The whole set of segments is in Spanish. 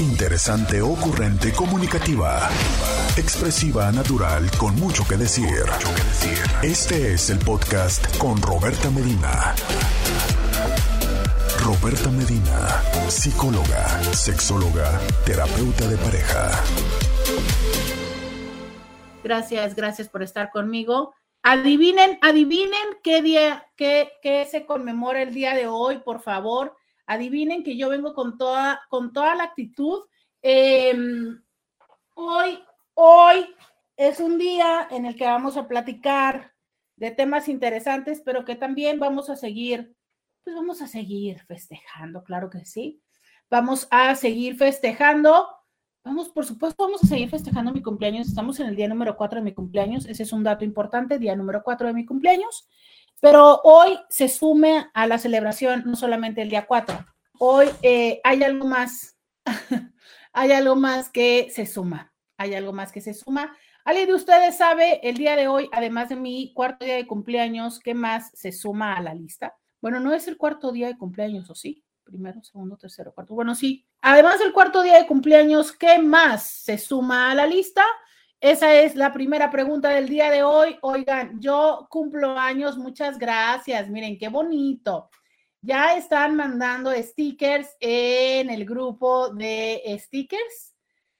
Interesante, ocurrente, comunicativa. Expresiva, natural, con mucho que decir. Este es el podcast con Roberta Medina. Roberta Medina, psicóloga, sexóloga, terapeuta de pareja. Gracias, gracias por estar conmigo. Adivinen, adivinen qué día, qué, qué se conmemora el día de hoy, por favor adivinen que yo vengo con toda, con toda la actitud. Em, hoy, hoy es un día en el que vamos a platicar de temas interesantes, pero que también vamos a seguir, pues vamos a seguir festejando, claro que sí. Vamos a seguir festejando. Vamos, por supuesto, vamos a seguir festejando mi cumpleaños. Estamos en el día número 4 de mi cumpleaños. Ese es un dato importante, día número 4 de mi cumpleaños. Pero hoy se sume a la celebración no solamente el día 4, hoy eh, hay algo más, hay algo más que se suma, hay algo más que se suma. ¿Alguien de ustedes sabe el día de hoy, además de mi cuarto día de cumpleaños, qué más se suma a la lista? Bueno, no es el cuarto día de cumpleaños, ¿o sí? Primero, segundo, tercero, cuarto. Bueno, sí. Además del cuarto día de cumpleaños, ¿qué más se suma a la lista? Esa es la primera pregunta del día de hoy. Oigan, yo cumplo años, muchas gracias. Miren, qué bonito. Ya están mandando stickers en el grupo de stickers.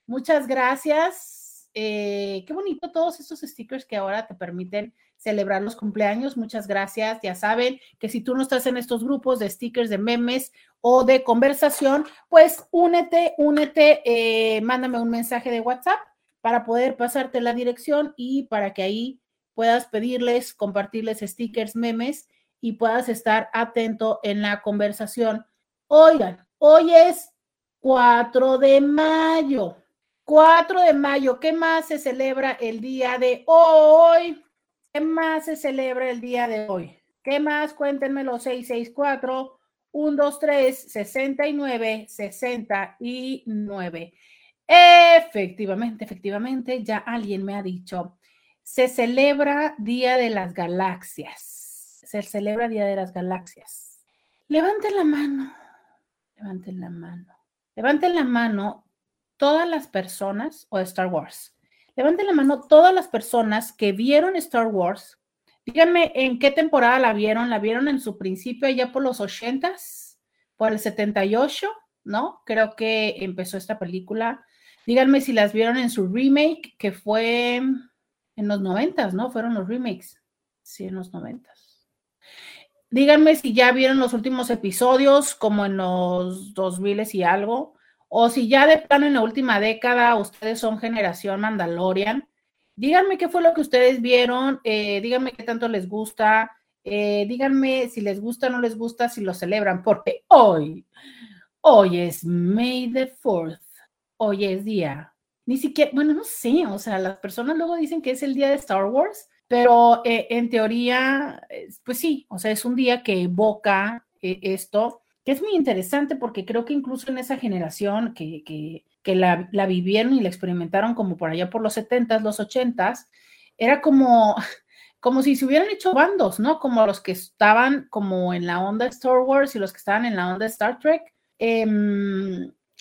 Muchas gracias. Eh, qué bonito todos estos stickers que ahora te permiten celebrar los cumpleaños. Muchas gracias. Ya saben que si tú no estás en estos grupos de stickers, de memes o de conversación, pues únete, únete, eh, mándame un mensaje de WhatsApp para poder pasarte la dirección y para que ahí puedas pedirles, compartirles stickers, memes y puedas estar atento en la conversación. Oigan, hoy es 4 de mayo. 4 de mayo, ¿qué más se celebra el día de hoy? ¿Qué más se celebra el día de hoy? ¿Qué más? Cuéntenmelo 664 123 69 69. Efectivamente, efectivamente, ya alguien me ha dicho, se celebra Día de las Galaxias. Se celebra Día de las Galaxias. Levanten la mano, levanten la mano, levanten la mano todas las personas o Star Wars. Levanten la mano todas las personas que vieron Star Wars. Díganme en qué temporada la vieron. ¿La vieron en su principio allá por los 80s? ¿Por el 78? ¿No? Creo que empezó esta película Díganme si las vieron en su remake, que fue en los noventas, ¿no? Fueron los remakes. Sí, en los noventas. Díganme si ya vieron los últimos episodios, como en los 2000 y algo, o si ya de plano en la última década ustedes son generación Mandalorian. Díganme qué fue lo que ustedes vieron, eh, díganme qué tanto les gusta, eh, díganme si les gusta o no les gusta, si lo celebran, porque hoy, hoy es May the 4th hoy es día. Ni siquiera, bueno, no sé, o sea, las personas luego dicen que es el día de Star Wars, pero eh, en teoría, pues sí, o sea, es un día que evoca eh, esto, que es muy interesante porque creo que incluso en esa generación que, que, que la, la, vivieron y la experimentaron como por allá por los 70s, los 80s, era como, como si se hubieran hecho bandos, ¿no? Como los que estaban como en la onda Star Wars y los que estaban en la onda Star Trek. Eh,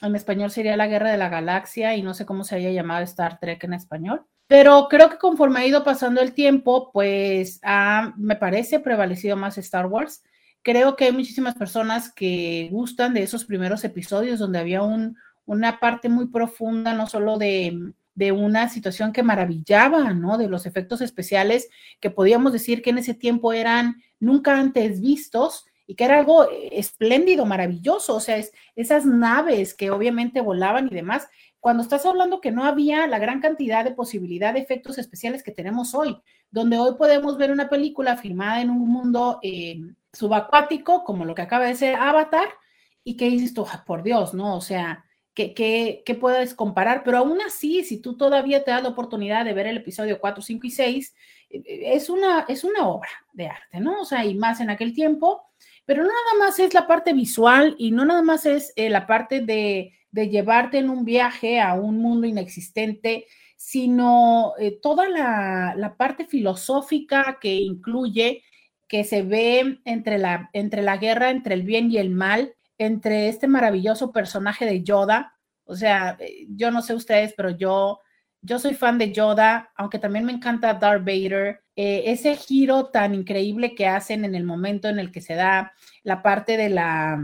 en español sería La Guerra de la Galaxia y no sé cómo se haya llamado Star Trek en español. Pero creo que conforme ha ido pasando el tiempo, pues ha, me parece, prevalecido más Star Wars. Creo que hay muchísimas personas que gustan de esos primeros episodios donde había un, una parte muy profunda, no solo de, de una situación que maravillaba, ¿no? De los efectos especiales que podíamos decir que en ese tiempo eran nunca antes vistos y que era algo espléndido, maravilloso, o sea, es, esas naves que obviamente volaban y demás, cuando estás hablando que no había la gran cantidad de posibilidad de efectos especiales que tenemos hoy, donde hoy podemos ver una película filmada en un mundo eh, subacuático, como lo que acaba de ser Avatar, y que dices tú, ah, por Dios, ¿no? O sea, ¿qué, qué, puedes comparar? Pero aún así, si tú todavía te das la oportunidad de ver el episodio 4, 5 y 6, eh, es una, es una obra de arte, ¿no? O sea, y más en aquel tiempo, pero no nada más es la parte visual y no nada más es eh, la parte de, llevarte en un viaje a un mundo inexistente, sino eh, toda la, parte filosófica que incluye, que se ve entre la, entre la guerra, entre el bien y el mal, entre este maravilloso personaje de Yoda. O sea, eh, yo no sé ustedes, pero yo, yo soy fan de Yoda, aunque también me encanta Darth Vader. Eh, ese giro tan increíble que hacen en el momento en el que se da la parte de la,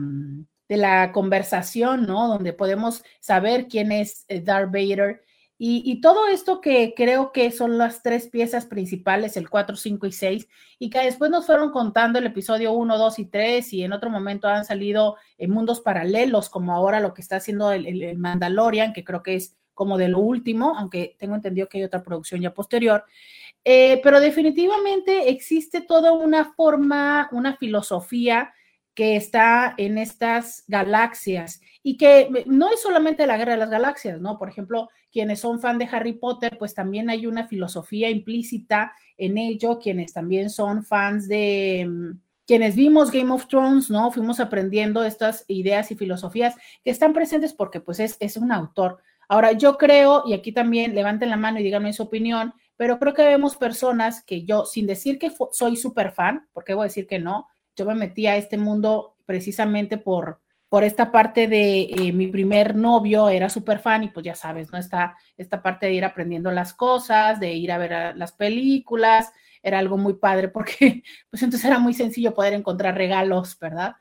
de la conversación, ¿no? Donde podemos saber quién es eh, Darth Vader y, todo esto que creo que son las tres piezas principales, el 4, 5 y 6, y que después nos fueron contando el episodio 1, 2 y 3, y en otro momento han salido en mundos paralelos, como ahora lo que está haciendo el, Mandalorian, que creo que es como de lo último, aunque tengo entendido que hay otra producción ya posterior. Eh, pero definitivamente existe toda una forma, una filosofía que está en estas galaxias y que no es solamente la guerra de las galaxias, ¿no? Por ejemplo, quienes son fan de Harry Potter, pues también hay una filosofía implícita en ello, quienes también son fans de mm, quienes vimos Game of Thrones, ¿no? Fuimos aprendiendo estas ideas y filosofías que están presentes porque pues es, es un autor. Ahora, yo creo, y aquí también levanten la mano y díganme su opinión, pero creo que vemos personas que yo, sin decir que soy súper fan, porque voy a decir que no, yo me metí a este mundo precisamente por, por esta parte de eh, mi primer novio, era súper fan y pues ya sabes, ¿no? Esta, esta parte de ir aprendiendo las cosas, de ir a ver las películas, era algo muy padre porque pues entonces era muy sencillo poder encontrar regalos, ¿verdad?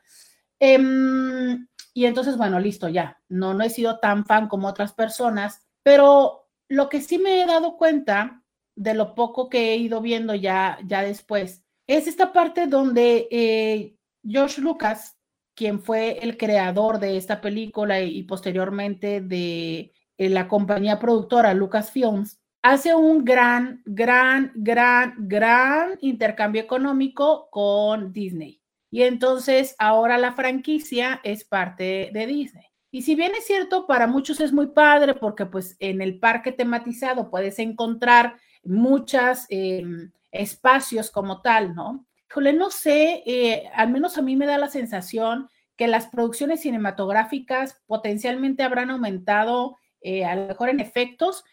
Em, y entonces, bueno, listo, ya, no, no he sido tan fan como otras personas, pero lo que sí me he dado cuenta de lo poco que he ido viendo ya, ya después es esta parte donde eh, George Lucas, quien fue el creador de esta película y, posteriormente de eh, la compañía productora Lucasfilms, hace un gran, gran, gran, gran intercambio económico con Disney. Y entonces ahora la franquicia es parte de Disney. Y si bien es cierto, para muchos es muy padre porque pues en el parque tematizado puedes encontrar muchas em, espacios como tal, ¿no? Híjole, no sé, eh, al menos a mí me da la sensación que las producciones cinematográficas potencialmente habrán aumentado, eh, a lo mejor en efectos,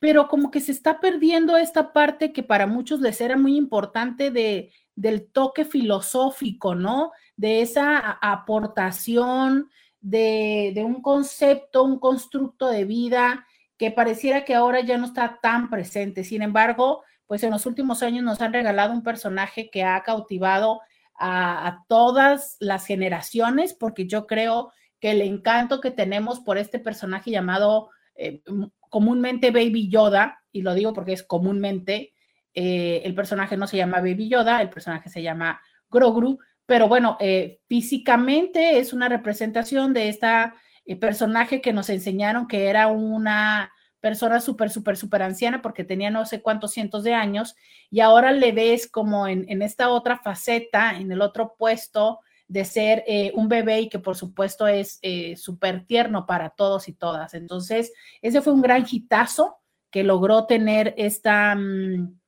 pero como que se está perdiendo esta parte que para muchos les era muy importante de, del toque filosófico, ¿no? De esa aportación de, de un concepto, un constructo de vida que pareciera que ahora ya no está tan presente. Sin embargo, pues en los últimos años nos han regalado un personaje que ha cautivado a, todas las generaciones, porque yo creo que el encanto que tenemos por este personaje llamado eh, comúnmente Baby Yoda, y lo digo porque es comúnmente, eh, el personaje no se llama Baby Yoda, el personaje se llama Grogru, pero bueno, eh, físicamente es una representación de esta personaje que nos enseñaron que era una persona súper, súper, súper anciana porque tenía no sé cuántos cientos de años y ahora le ves como en, esta otra faceta, en el otro puesto de ser un bebé y que por supuesto es eh, súper tierno para todos y todas. Entonces, ese fue un gran hitazo que logró tener esta, mm,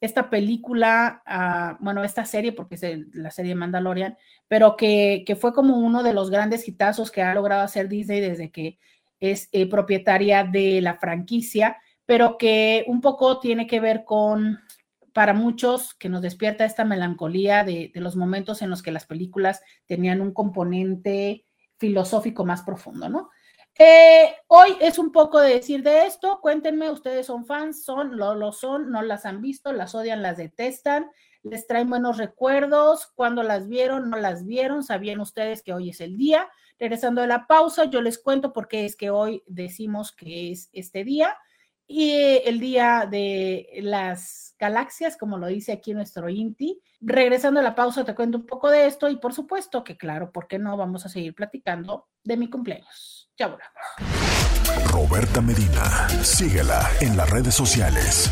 esta película, ah, bueno, esta serie, porque es la serie Mandalorian, pero que, que, fue como uno de los grandes hitazos que ha logrado hacer Disney desde que es eh, propietaria de la franquicia, pero que un poco tiene que ver con, para muchos, que nos despierta esta melancolía de, los momentos en los que las películas tenían un componente filosófico más profundo, ¿no? Eh, hoy es un poco de decir de esto. Cuéntenme, ustedes son fans, son, lo, lo, son, no las han visto, las odian, las detestan, les traen buenos recuerdos, cuando las vieron, no las vieron, sabían ustedes que hoy es el día. Regresando de la pausa, yo les cuento por qué es que hoy decimos que es este día y el día de las galaxias, como lo dice aquí nuestro INTI. Regresando a la pausa, te cuento un poco de esto y por supuesto que claro, ¿por qué no? Vamos a seguir platicando de mi cumpleaños. Ya volvemos. Roberta Medina, síguela en las redes sociales.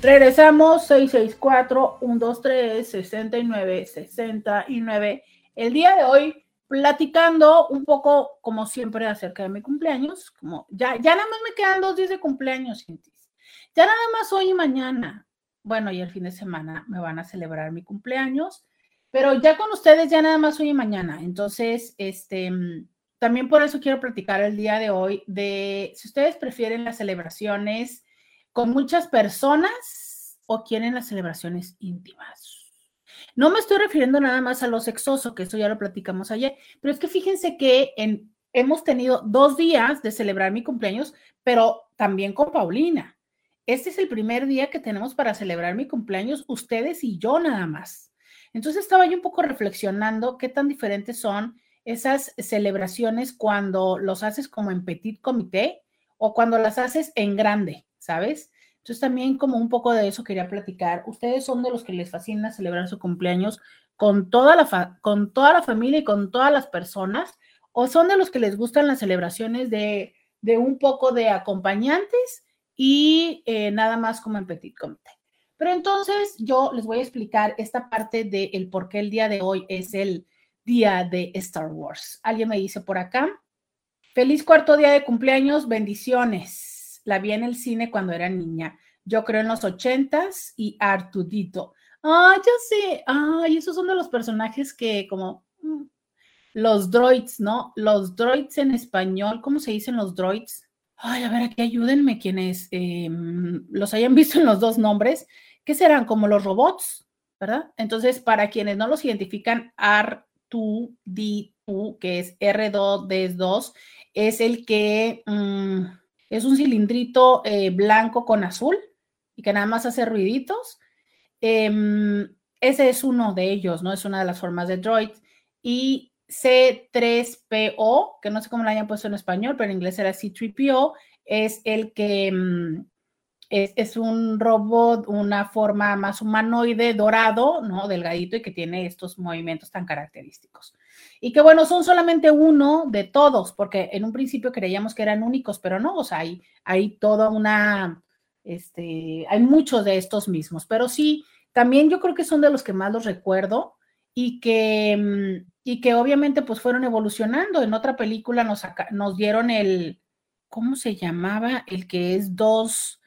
Regresamos 664-123-6969. El día de hoy platicando un poco, como siempre, acerca de mi cumpleaños. Como ya, ya nada más me quedan dos días de cumpleaños, Ya nada más hoy y mañana. Bueno, y el fin de semana me van a celebrar mi cumpleaños. Pero ya con ustedes, ya nada más hoy y mañana. Entonces, este, también por eso quiero platicar el día de hoy de si ustedes prefieren las celebraciones con muchas personas o quieren las celebraciones íntimas. No me estoy refiriendo nada más a lo sexoso, que eso ya lo platicamos ayer, pero es que fíjense que en, hemos tenido dos días de celebrar mi cumpleaños, pero también con Paulina. Este es el primer día que tenemos para celebrar mi cumpleaños, ustedes y yo nada más. Entonces estaba yo un poco reflexionando qué tan diferentes son esas celebraciones cuando los haces como en petit comité o cuando las haces en grande, ¿sabes? Entonces también como un poco de eso quería platicar. Ustedes son de los que les fascina celebrar su cumpleaños con toda la, con toda la familia y con todas las personas o son de los que les gustan las celebraciones de, un poco de acompañantes y eh, nada más como en petit comité. Pero entonces yo les voy a explicar esta parte del el por qué el día de hoy es el día de Star Wars. Alguien me dice por acá, feliz cuarto día de cumpleaños, bendiciones. La vi en el cine cuando era niña. Yo creo en los ochentas y Artudito. Ay, ya sé. Ay, esos son de los personajes que como mm, los droids, ¿no? Los droids en español, ¿cómo se dicen los droids? Ay, a ver, aquí ayúdenme quienes em, los hayan visto en los dos nombres. ¿Qué serán? Como los robots, ¿verdad? Entonces, para quienes no los identifican, R2D2, que es R2D2, es el que mm, es un cilindrito eh, blanco con azul y que nada más hace ruiditos. Em, ese es uno de ellos, ¿no? Es una de las formas de droid. Y C3PO, que no sé cómo lo hayan puesto en español, pero en inglés era C3PO, es el que mm, es, un robot, una forma más humanoide, dorado, ¿no? Delgadito y que tiene estos movimientos tan característicos. Y que bueno, son solamente uno de todos, porque en un principio creíamos que eran únicos, pero no, o sea, hay, hay toda una, este, hay muchos de estos mismos, pero sí, también yo creo que son de los que más los recuerdo y que, mm, y que obviamente pues fueron evolucionando. En otra película nos, nos dieron el, ¿cómo se llamaba? El que es dos,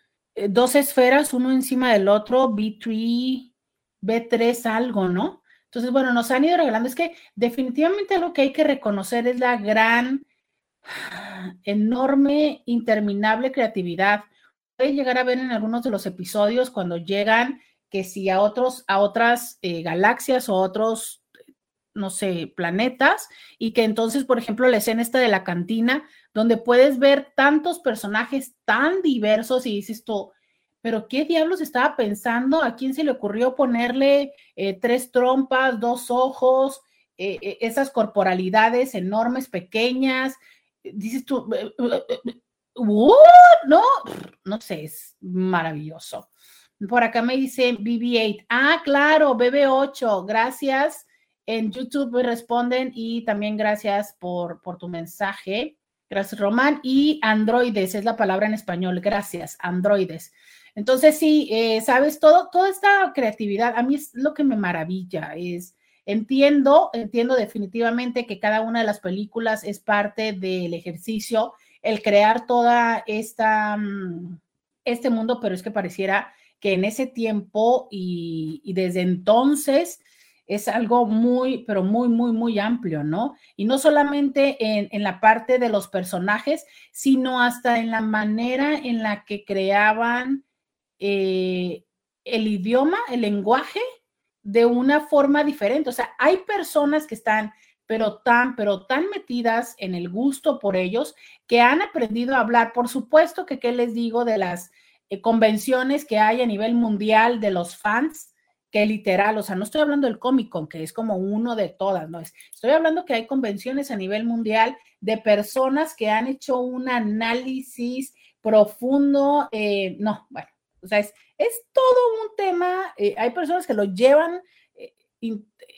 dos esferas, uno encima del otro, B3, B3 algo, ¿no? Entonces, bueno, nos han ido regalando. Es que definitivamente lo que hay que reconocer es la gran, enorme, interminable creatividad. Puede llegar a ver en algunos de los episodios cuando llegan que si a otros, a otras eh, galaxias o otros, no sé, planetas, y que entonces, por ejemplo, la escena esta de la cantina, donde puedes ver tantos personajes tan diversos y dices tú, pero ¿qué diablos estaba pensando? ¿A quién se le ocurrió ponerle eh, tres trompas, dos ojos, eh, esas corporalidades enormes, pequeñas? Dices tú, no, no sé, es maravilloso. Por acá me dice BB8. Ah, claro, BB8. Gracias. En YouTube responden y también gracias por, por tu mensaje. Gracias, Román. Y androides es la palabra en español. Gracias, androides. Entonces, sí, eh, sabes, todo, toda esta creatividad, a mí es lo que me maravilla, es, entiendo, entiendo definitivamente que cada una de las películas es parte del ejercicio, el crear toda esta, mm, este mundo, pero es que pareciera que en ese tiempo y, desde entonces es algo muy, pero muy, muy, muy amplio, ¿no? Y no solamente en, la parte de los personajes, sino hasta en la manera en la que creaban eh, el idioma, el lenguaje, de una forma diferente. O sea, hay personas que están, pero tan, pero tan metidas en el gusto por ellos, que han aprendido a hablar. Por supuesto que, ¿qué les digo de las eh, convenciones que hay a nivel mundial de los fans, que literal, o sea, no estoy hablando del Comic Con, que es como uno de todas, no es, estoy hablando que hay convenciones a nivel mundial de personas que han hecho un análisis profundo, eh, no, bueno, o sea, es, es todo un tema, eh, hay personas que lo llevan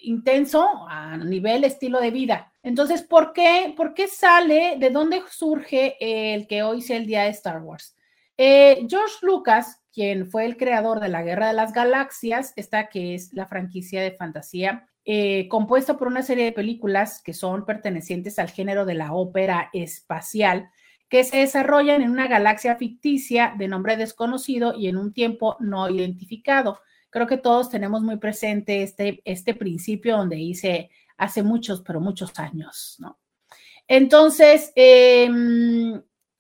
intenso a nivel estilo de vida. Entonces, ¿por qué, ¿por qué sale, de dónde surge el que hoy sea el día de Star Wars? Eh, George Lucas, quien fue el creador de la Guerra de las Galaxias, esta que es la franquicia de fantasía, eh, compuesta por una serie de películas que son pertenecientes al género de la ópera espacial, que se desarrollan en una galaxia ficticia de nombre desconocido y en un tiempo no identificado. Creo que todos tenemos muy presente este, este principio donde dice hace muchos, pero muchos años, ¿no? Entonces, eh,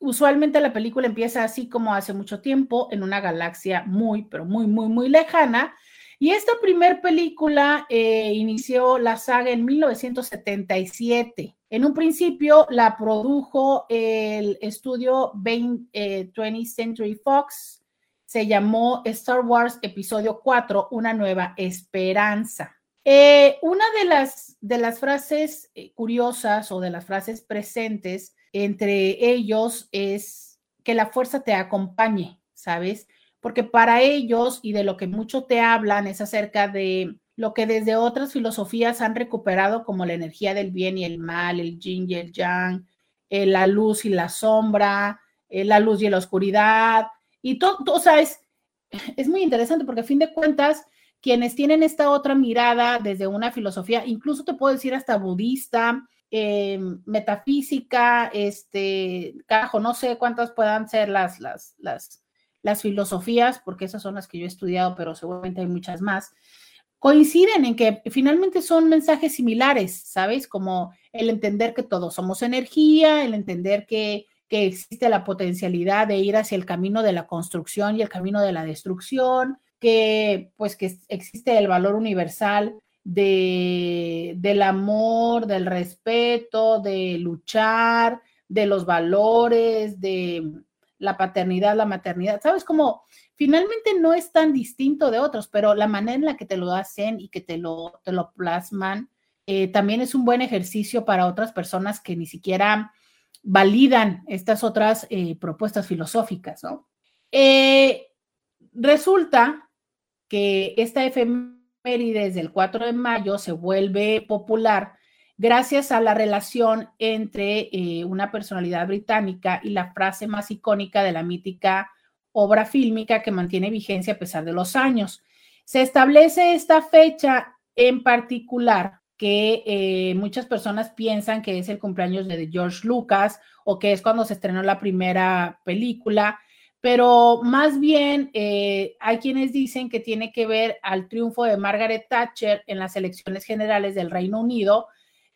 usualmente la película empieza así como hace mucho tiempo, en una galaxia muy, pero muy, muy, muy lejana. Y esta primer película eh, inició la saga en 1977. En un principio la produjo el estudio 20, th eh, Century Fox. Se llamó Star Wars Episodio 4, Una nueva esperanza. Eh, una de las, de las frases curiosas o de las frases presentes entre ellos es que la fuerza te acompañe, ¿sabes? Porque para ellos y de lo que mucho te hablan es acerca de lo que desde otras filosofías han recuperado como la energía del bien y el mal, el yin y el yang, eh, la luz y la sombra, eh, la luz y la oscuridad, y todo, o sea, es, es muy interesante porque a fin de cuentas, quienes tienen esta otra mirada desde una filosofía, incluso te puedo decir hasta budista, eh, metafísica, este, carajo, no sé cuántas puedan ser las, las, las, las filosofías, porque esas son las que yo he estudiado, pero seguramente hay muchas más, coinciden en que finalmente son mensajes similares, ¿sabes? Como el entender que todos somos energía, el entender que, que existe la potencialidad de ir hacia el camino de la construcción y el camino de la destrucción, que pues que existe el valor universal de, del amor, del respeto, de luchar, de los valores, de la paternidad, la maternidad. ¿Sabes cómo? Finalmente no es tan distinto de otros, pero la manera en la que te lo hacen y que te lo, te lo plasman eh, también es un buen ejercicio para otras personas que ni siquiera validan estas otras eh, propuestas filosóficas, ¿no? Eh, resulta que esta FM desde el 4 de mayo se vuelve popular gracias a la relación entre eh, una personalidad británica y la frase más icónica de la mítica obra fílmica que mantiene vigencia a pesar de los años. Se establece esta fecha en particular que eh, muchas personas piensan que es el cumpleaños de George Lucas o que es cuando se estrenó la primera película pero más bien eh, hay quienes dicen que tiene que ver al triunfo de Margaret Thatcher en las elecciones generales del Reino Unido,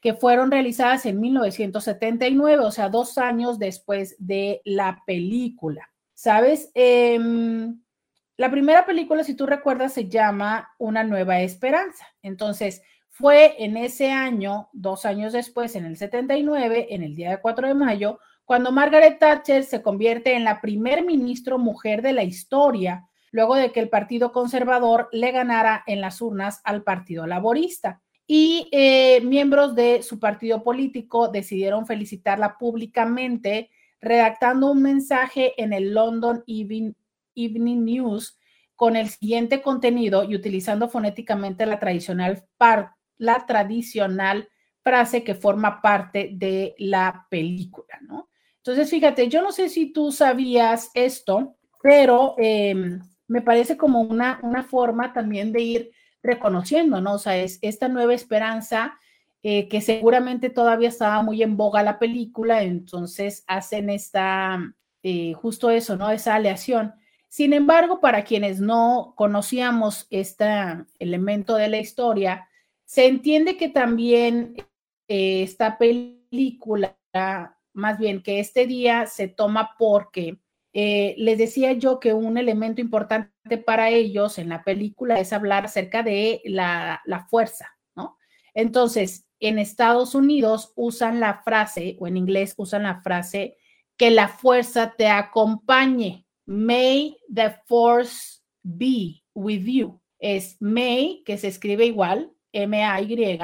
que fueron realizadas en 1979, o sea, dos años después de la película. ¿Sabes? Em, la primera película, si tú recuerdas, se llama Una nueva esperanza. Entonces, fue en ese año, dos años después, en el 79, en el día de 4 de mayo, cuando Margaret Thatcher se convierte en la primer ministro mujer de la historia, luego de que el Partido Conservador le ganara en las urnas al Partido Laborista. Y eh, miembros de su partido político decidieron felicitarla públicamente, redactando un mensaje en el London Evening, News con el siguiente contenido y utilizando fonéticamente la tradicional, la tradicional frase que forma parte de la película, ¿no? Entonces, fíjate, yo no sé si tú sabías esto, pero em, me parece como una, una forma también de ir reconociendo, ¿no? O sea, es esta nueva esperanza eh, que seguramente todavía estaba muy en boga la película, entonces hacen esta, eh, justo eso, ¿no? Esa aleación. Sin embargo, para quienes no conocíamos este elemento de la historia, se entiende que también eh, esta película más bien que este día se toma porque eh, les decía yo que un elemento importante para ellos en la película es hablar acerca de la, la fuerza, ¿no? Entonces, en Estados Unidos usan la frase, o en inglés usan la frase, que la fuerza te acompañe. May the force be with you. Es may, que se escribe igual, M-A-Y,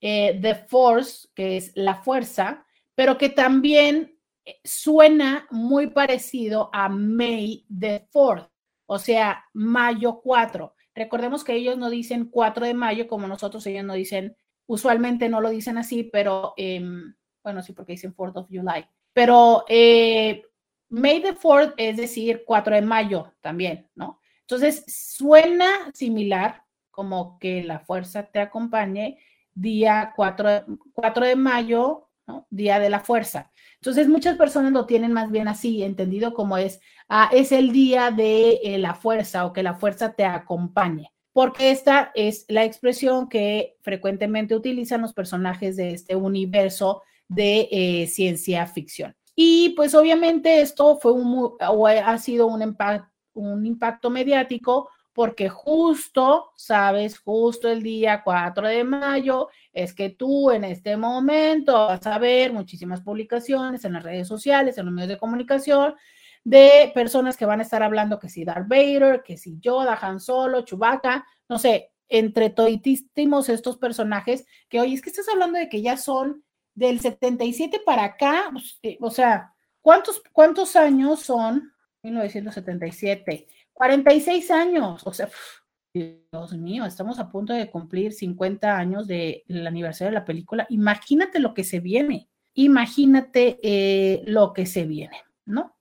eh, the force, que es la fuerza, pero que también eh, suena muy parecido a May the 4th, o sea, mayo 4. Recordemos que ellos no dicen 4 de mayo como nosotros, ellos no dicen, usualmente no lo dicen así, pero em, bueno, sí, porque dicen 4th of July. Pero eh, May the 4th es decir 4 de mayo también, ¿no? Entonces, suena similar, como que la fuerza te acompañe día 4, 4 de mayo Día de la fuerza. Entonces, muchas personas lo tienen más bien así, entendido como es, ah, es el día de eh, la fuerza o que la fuerza te acompañe, porque esta es la expresión que frecuentemente utilizan los personajes de este universo de eh, ciencia ficción. Y pues obviamente esto fue o ha sido un impacto mediático porque justo, sabes, justo el día 4 de mayo es que tú en este momento vas a ver muchísimas publicaciones en las redes sociales, en los medios de comunicación, de personas que van a estar hablando que si Darth Vader, que si Yoda, Han Solo, Chewbacca, no sé, entre toditísimos estos personajes, que oye, es que estás hablando de que ya son del 77 para acá, pues, eh, o sea, ¿cuántos, cuántos años son? 1977, 46 años, o sea, Dios mío, estamos a punto de cumplir 50 años del aniversario de la película. Imagínate lo que se viene, imagínate eh, lo que se viene, ¿no?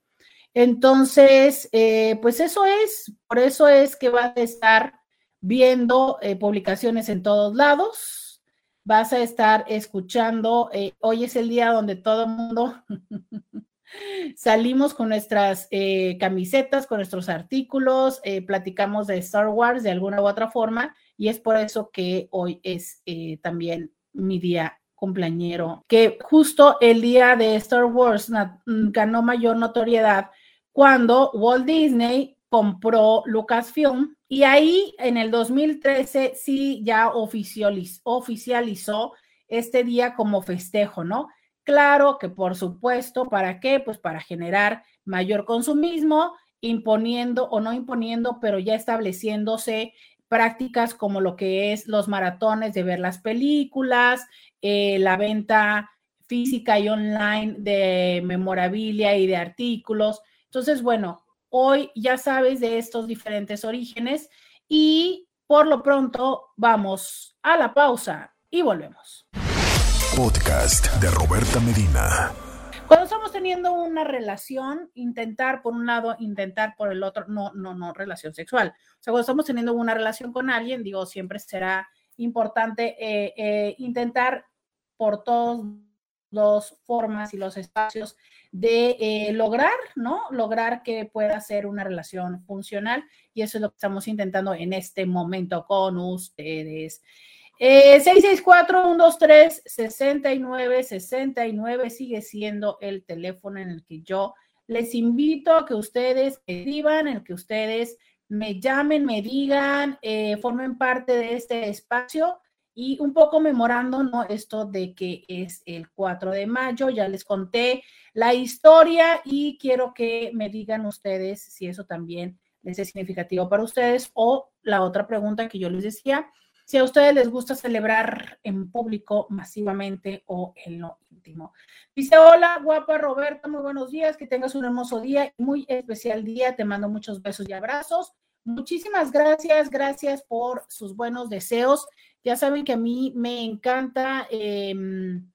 Entonces, eh, pues eso es, por eso es que vas a estar viendo eh, publicaciones en todos lados, vas a estar escuchando, hoy es el día donde todo el mundo salimos con nuestras camisetas, con nuestros artículos, platicamos de Star Wars de alguna u otra forma y es por eso que hoy es también mi día cumpleañero, que justo el día de Star Wars ganó mayor notoriedad cuando Walt Disney compró Lucasfilm y ahí en el 2013 sí ya oficializó este día como festejo, ¿no? Claro que por supuesto, ¿para qué? Pues para generar mayor consumismo, imponiendo o no imponiendo, pero ya estableciéndose prácticas como lo que es los maratones de ver las películas, eh, la venta física y online de memorabilia y de artículos, entonces, bueno, hoy ya sabes de estos diferentes orígenes y por lo pronto vamos a la pausa y volvemos. Podcast de Roberta Medina. Cuando estamos teniendo una relación, intentar por un lado, intentar por el otro, no, no, no, relación sexual. O sea, cuando estamos teniendo una relación con alguien, digo, siempre será importante eh, eh, intentar por todas las formas y los espacios de eh, lograr, ¿no? Lograr que pueda ser una relación funcional y eso es lo que estamos intentando en este momento con ustedes. Eh, 664-123-6969 sigue siendo el teléfono en el que yo les invito a que ustedes escriban, en el que ustedes me llamen, me digan, eh, formen parte de este espacio y un poco memorando, ¿no? Esto de que es el 4 de mayo, ya les conté la historia y quiero que me digan ustedes si eso también es significativo para ustedes o la otra pregunta que yo les decía, si a ustedes les gusta celebrar en público masivamente o en lo íntimo. Dice, hola, guapa Roberta, muy buenos días, que tengas un hermoso día, muy especial día, te mando muchos besos y abrazos. Muchísimas gracias, gracias por sus buenos deseos. Ya saben que a mí me encanta, em,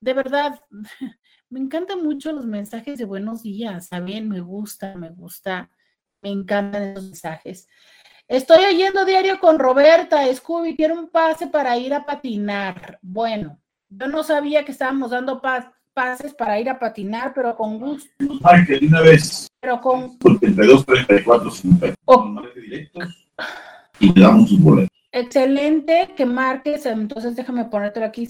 de verdad, me encantan mucho los mensajes de buenos días, ¿saben? Me gusta, me gusta, me encantan los mensajes. Estoy oyendo diario con Roberta, Scooby, quiero un pase para ir a patinar. Bueno, yo no sabía que estábamos dando pases para ir a patinar, pero con gusto. Ay, que una vez. Pero con. 32, 34, 50. Y le damos un boleto. Excelente, que marques, entonces déjame ponértelo aquí,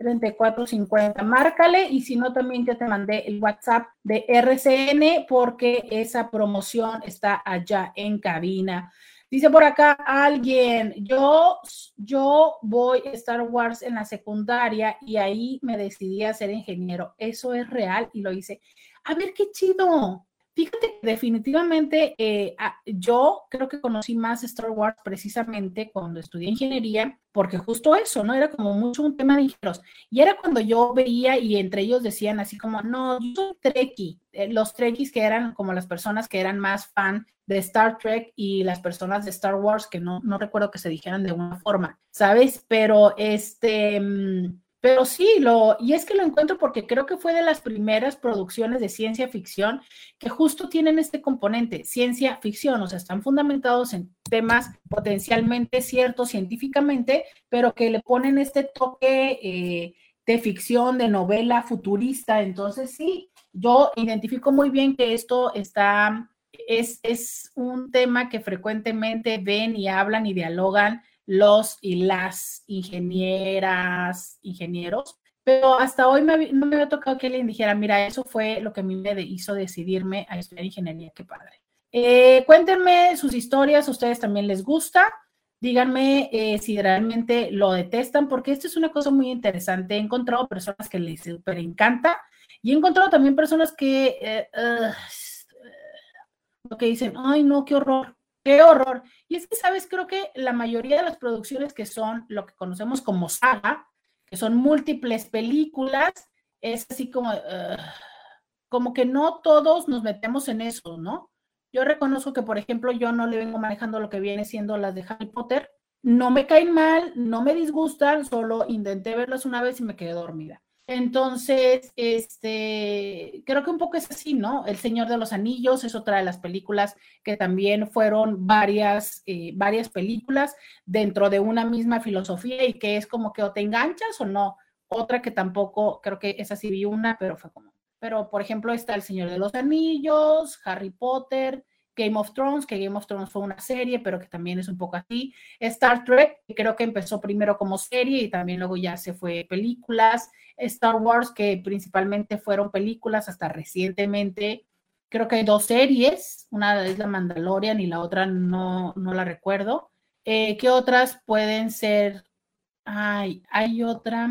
646-82-3450. Márcale y si no, también yo te mandé el WhatsApp de RCN porque esa promoción está allá en cabina. Dice por acá alguien, yo, yo voy a Star Wars en la secundaria y ahí me decidí a ser ingeniero. Eso es real y lo hice. A ver qué chido. Fíjate definitivamente eh, yo creo que conocí más Star Wars precisamente cuando estudié ingeniería, porque justo eso, ¿no? Era como mucho un tema de ingenieros. Y era cuando yo veía y entre ellos decían así como, no, yo soy Trekkie. Eh, los Trekkies que eran como las personas que eran más fan de Star Trek y las personas de Star Wars que no, no recuerdo que se dijeran de una forma, ¿sabes? Pero este... Mm, pero sí, lo, y es que lo encuentro porque creo que fue de las primeras producciones de ciencia ficción que justo tienen este componente, ciencia ficción, o sea, están fundamentados en temas potencialmente ciertos científicamente, pero que le ponen este toque eh, de ficción, de novela futurista. Entonces, sí, yo identifico muy bien que esto está, es, es un tema que frecuentemente ven y hablan y dialogan los y las ingenieras, ingenieros, pero hasta hoy no me había tocado que alguien dijera, mira, eso fue lo que a mí me hizo decidirme a estudiar ingeniería, qué padre. Eh, cuéntenme sus historias, ustedes también les gusta. Díganme eh, si realmente lo detestan, porque esto es una cosa muy interesante. He encontrado personas que les super encanta y he encontrado también personas que, eh, que dicen, ay no, qué horror, qué horror. Y es que, sabes, creo que la mayoría de las producciones que son lo que conocemos como saga, que son múltiples películas, es así como, como que no todos nos metemos en eso, ¿no? Yo reconozco que, por ejemplo, yo no le vengo manejando lo que viene siendo las de Harry Potter. No me caen mal, no me disgustan, solo intenté verlas una vez y me quedé dormida. Entonces, este, creo que un poco es así, ¿no? El Señor de los Anillos es otra de las películas que también fueron varias, eh, varias películas dentro de una misma filosofía y que es como que o te enganchas o no. Otra que tampoco, creo que esa sí vi una, pero fue como, pero por ejemplo está El Señor de los Anillos, Harry Potter, Game of Thrones, que Game of Thrones fue una serie, pero que también es un poco así. Star Trek, que creo que empezó primero como serie y también luego ya se fue películas. Star Wars, que principalmente fueron películas hasta recientemente. Creo que hay dos series, una es La Mandalorian y la otra no, no la recuerdo. Eh, ¿Qué otras pueden ser? Ay, hay otra,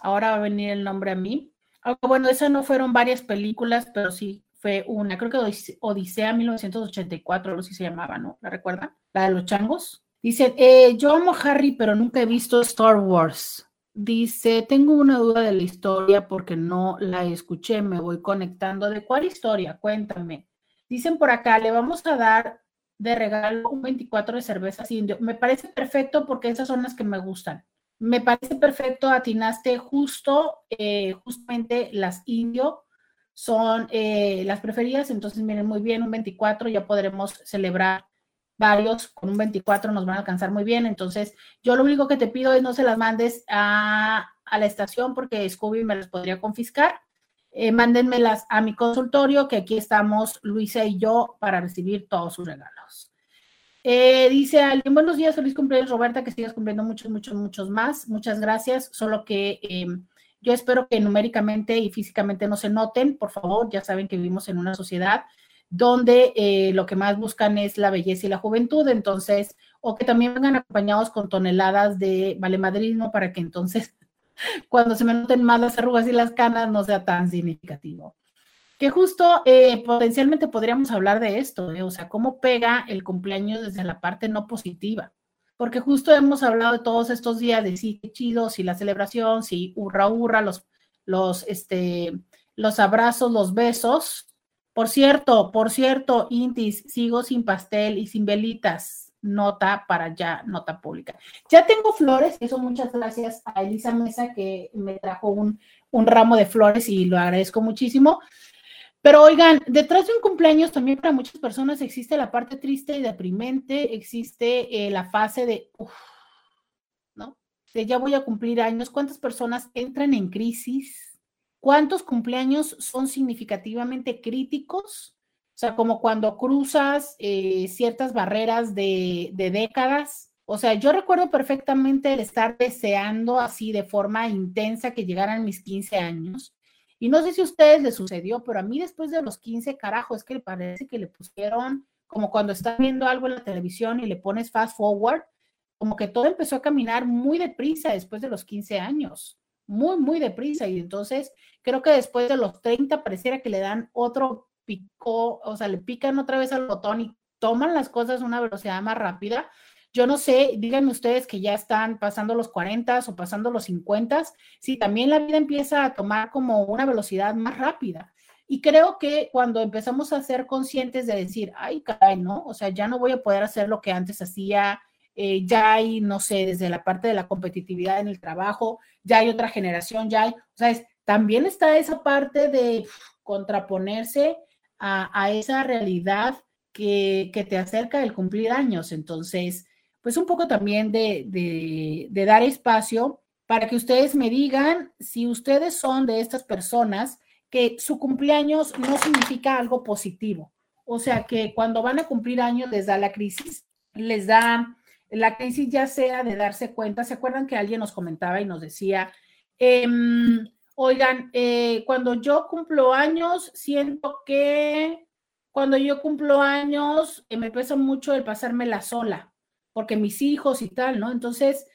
ahora va a venir el nombre a mí. Ah, bueno, esas no fueron varias películas, pero sí fue una, creo que Odisea 1984, algo así se llamaba, ¿no? ¿La recuerdan? La de los changos. Dice, eh, yo amo Harry, pero nunca he visto Star Wars. Dice, tengo una duda de la historia porque no la escuché, me voy conectando. ¿De cuál historia? Cuéntame. Dicen por acá, le vamos a dar de regalo un 24 de cervezas indio. Me parece perfecto porque esas son las que me gustan. Me parece perfecto, atinaste justo, eh, justamente las indio son eh, las preferidas, entonces miren muy bien, un 24 ya podremos celebrar varios, con un 24 nos van a alcanzar muy bien, entonces yo lo único que te pido es no se las mandes a, la estación porque Scooby me las podría confiscar, eh, mándenmelas a mi consultorio, que aquí estamos Luisa y yo para recibir todos sus regalos. Eh, dice alguien, buenos días, feliz cumpleaños Roberta, que sigas cumpliendo muchos, muchos, muchos más. Muchas gracias, solo que em, yo espero que numéricamente y físicamente no se noten, por favor, ya saben que vivimos en una sociedad donde eh, lo que más buscan es la belleza y la juventud, entonces, o que también vengan acompañados con toneladas de valemadrismo para que entonces cuando se me noten más las arrugas y las canas no sea tan significativo. Que justo eh, potencialmente podríamos hablar de esto, ¿eh? o sea, cómo pega el cumpleaños desde la parte no positiva, porque justo hemos hablado de todos estos días de sí, qué chido, sí, la celebración, sí, hurra, hurra, los, los, este, los abrazos, los besos. Por cierto, por cierto, Intis, sigo sin pastel y sin velitas. Nota para ya, nota pública. Ya tengo flores, eso muchas gracias a Elisa Mesa que me trajo un, un ramo de flores y lo agradezco muchísimo. Pero oigan, detrás de un cumpleaños también para muchas personas existe la parte triste y deprimente, existe eh, la fase de, ¿no? De ya voy a cumplir años. ¿Cuántas personas entran en crisis? ¿Cuántos cumpleaños son significativamente críticos? O sea, como cuando cruzas eh, ciertas barreras de, de décadas. O sea, yo recuerdo perfectamente el estar deseando así de forma intensa que llegaran mis 15 años y no sé si a ustedes les sucedió, pero a mí después de los 15, carajo, es que parece que le pusieron, como cuando estás viendo algo en la televisión y le pones fast forward, como que todo empezó a caminar muy deprisa después de los 15 años, muy, muy deprisa. Y entonces creo que después de los 30 pareciera que le dan otro pico, o sea, le pican otra vez al botón y toman las cosas a una velocidad más rápida yo no sé, díganme ustedes que ya están pasando los 40 o pasando los 50, si también la vida empieza a tomar como una velocidad más rápida. Y creo que cuando empezamos a ser conscientes de decir, ay, caray, ¿no? O sea, ya no voy a poder hacer lo que antes hacía, eh, ya hay, no sé, desde la parte de la competitividad en el trabajo, ya hay otra generación, ya hay, o sea, también está esa parte de contraponerse a, esa realidad que, que, te acerca el cumplir años. Entonces, pues un poco también de, dar espacio para que ustedes me digan si ustedes son de estas personas que su cumpleaños no significa algo positivo. O sea, que cuando van a cumplir años les da la crisis, les da la crisis ya sea de darse cuenta. ¿Se acuerdan que alguien nos comentaba y nos decía, em, oigan, eh, cuando yo cumplo años, siento que cuando yo cumplo años, eh, me pesa mucho el pasármela sola, porque mis hijos y tal, ¿no? Entonces,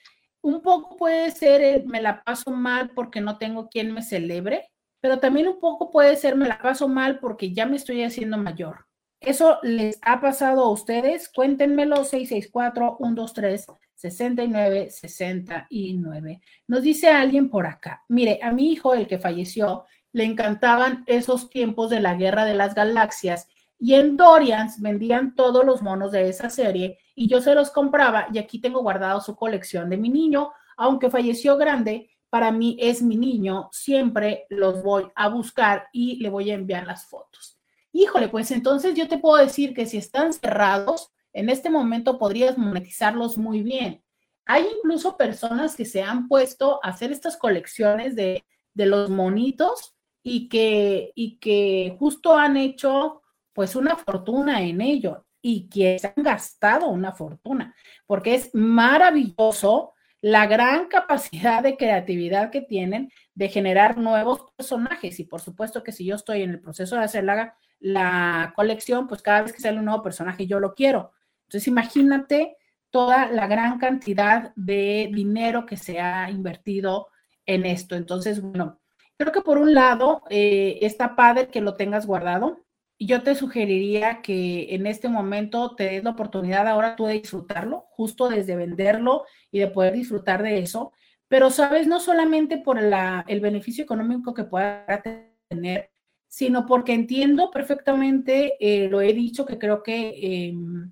un poco puede ser, me la paso mal porque no tengo quien me celebre, pero también un poco puede ser, me la paso mal porque ya me estoy haciendo mayor. ¿Eso les ha pasado a ustedes? Cuéntenmelo 664-123-6969. Nos dice alguien por acá, mire, a mi hijo, el que falleció, le encantaban esos tiempos de la guerra de las galaxias y en Dorians vendían todos los monos de esa serie y yo se los compraba y aquí tengo guardado su colección de mi niño, aunque falleció grande, para mí es mi niño, siempre los voy a buscar y le voy a enviar las fotos. Híjole, pues entonces yo te puedo decir que si están cerrados, en este momento podrías monetizarlos muy bien. Hay incluso personas que se han puesto a hacer estas colecciones de, de los monitos y que, y que justo han hecho pues una fortuna en ello y que se han gastado una fortuna, porque es maravilloso la gran capacidad de creatividad que tienen de generar nuevos personajes. Y por supuesto que si yo estoy en el proceso de hacer la, la colección, pues cada vez que sale un nuevo personaje yo lo quiero. Entonces imagínate toda la gran cantidad de dinero que se ha invertido en esto. Entonces, bueno, creo que por un lado eh, está padre que lo tengas guardado yo te sugeriría que en este momento te des la oportunidad ahora tú de disfrutarlo, justo desde venderlo y de poder disfrutar de eso, pero sabes, no solamente por el beneficio económico que pueda tener, sino porque entiendo perfectamente, eh, lo he dicho, que creo que em,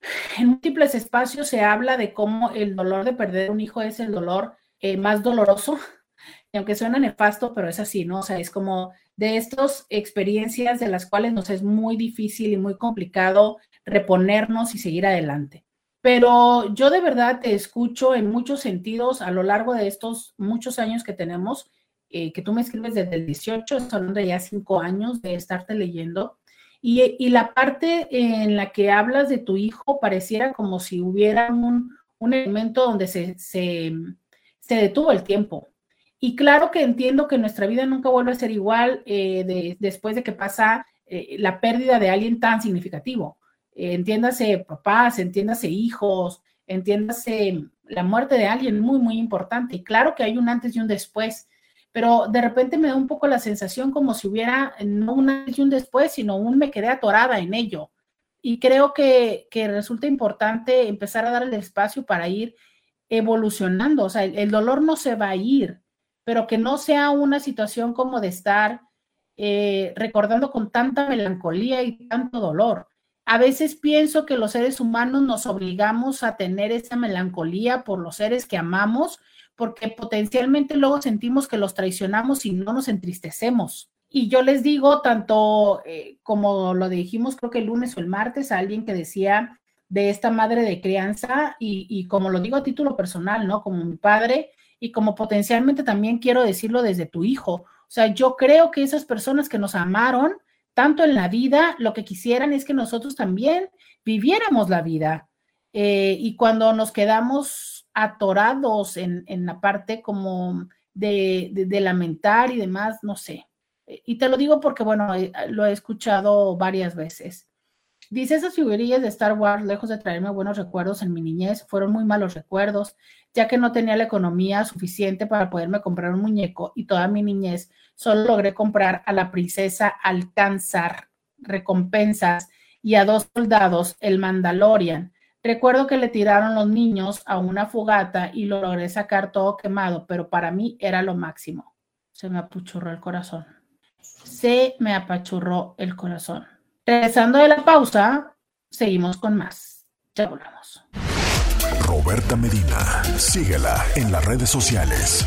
en múltiples espacios se habla de cómo el dolor de perder un hijo es el dolor eh, más doloroso, aunque suena nefasto, pero es así, ¿no? O sea, es como de estas experiencias de las cuales nos es muy difícil y muy complicado reponernos y seguir adelante. Pero yo de verdad te escucho en muchos sentidos a lo largo de estos muchos años que tenemos, eh, que tú me escribes desde el 18, estoy hablando de ya cinco años de estarte leyendo, y, la parte en la que hablas de tu hijo pareciera como si hubiera un, un elemento donde se, se, se detuvo el tiempo, y claro que entiendo que nuestra vida nunca vuelve a ser igual eh, después de que pasa eh, la pérdida de alguien tan significativo. Eh, entiéndase papás, entiéndase hijos, entiéndase la muerte de alguien muy, muy importante. Y claro que hay un antes y un después, pero de repente me da un poco la sensación como si hubiera no un antes y un después, sino un me quedé atorada en ello. Y creo que, que resulta importante empezar a dar el espacio para ir evolucionando. O sea, el dolor no se va a ir pero que no sea una situación como de estar eh, recordando con tanta melancolía y tanto dolor. A veces pienso que los seres humanos nos obligamos a tener esa melancolía por los seres que amamos, porque potencialmente luego sentimos que los traicionamos y no nos entristecemos. Y yo les digo, tanto eh, como lo dijimos, creo que el lunes o el martes, a alguien que decía de esta madre de crianza, y, y como lo digo a título personal, ¿no? Como mi padre, y como potencialmente también quiero decirlo desde tu hijo. O sea, yo creo que esas personas que nos amaron tanto en la vida, lo que quisieran es que nosotros también viviéramos la vida. Eh, y cuando nos quedamos atorados en, la parte como de, de, lamentar y demás, no sé. Y te lo digo porque, bueno, eh, lo he escuchado varias veces. Dice, esas figurillas de Star Wars, lejos de traerme buenos recuerdos en mi niñez, fueron muy malos recuerdos, ya que no tenía la economía suficiente para poderme comprar un muñeco y toda mi niñez solo logré comprar a la princesa Alcanzar recompensas y a dos soldados el Mandalorian. Recuerdo que le tiraron los niños a una fogata y lo logré sacar todo quemado, pero para mí era lo máximo. Se me apachurró el corazón. Se me apachurró el corazón. Regresando de la pausa, seguimos con más. Ya volvemos. Roberta Medina, síguela en las redes sociales.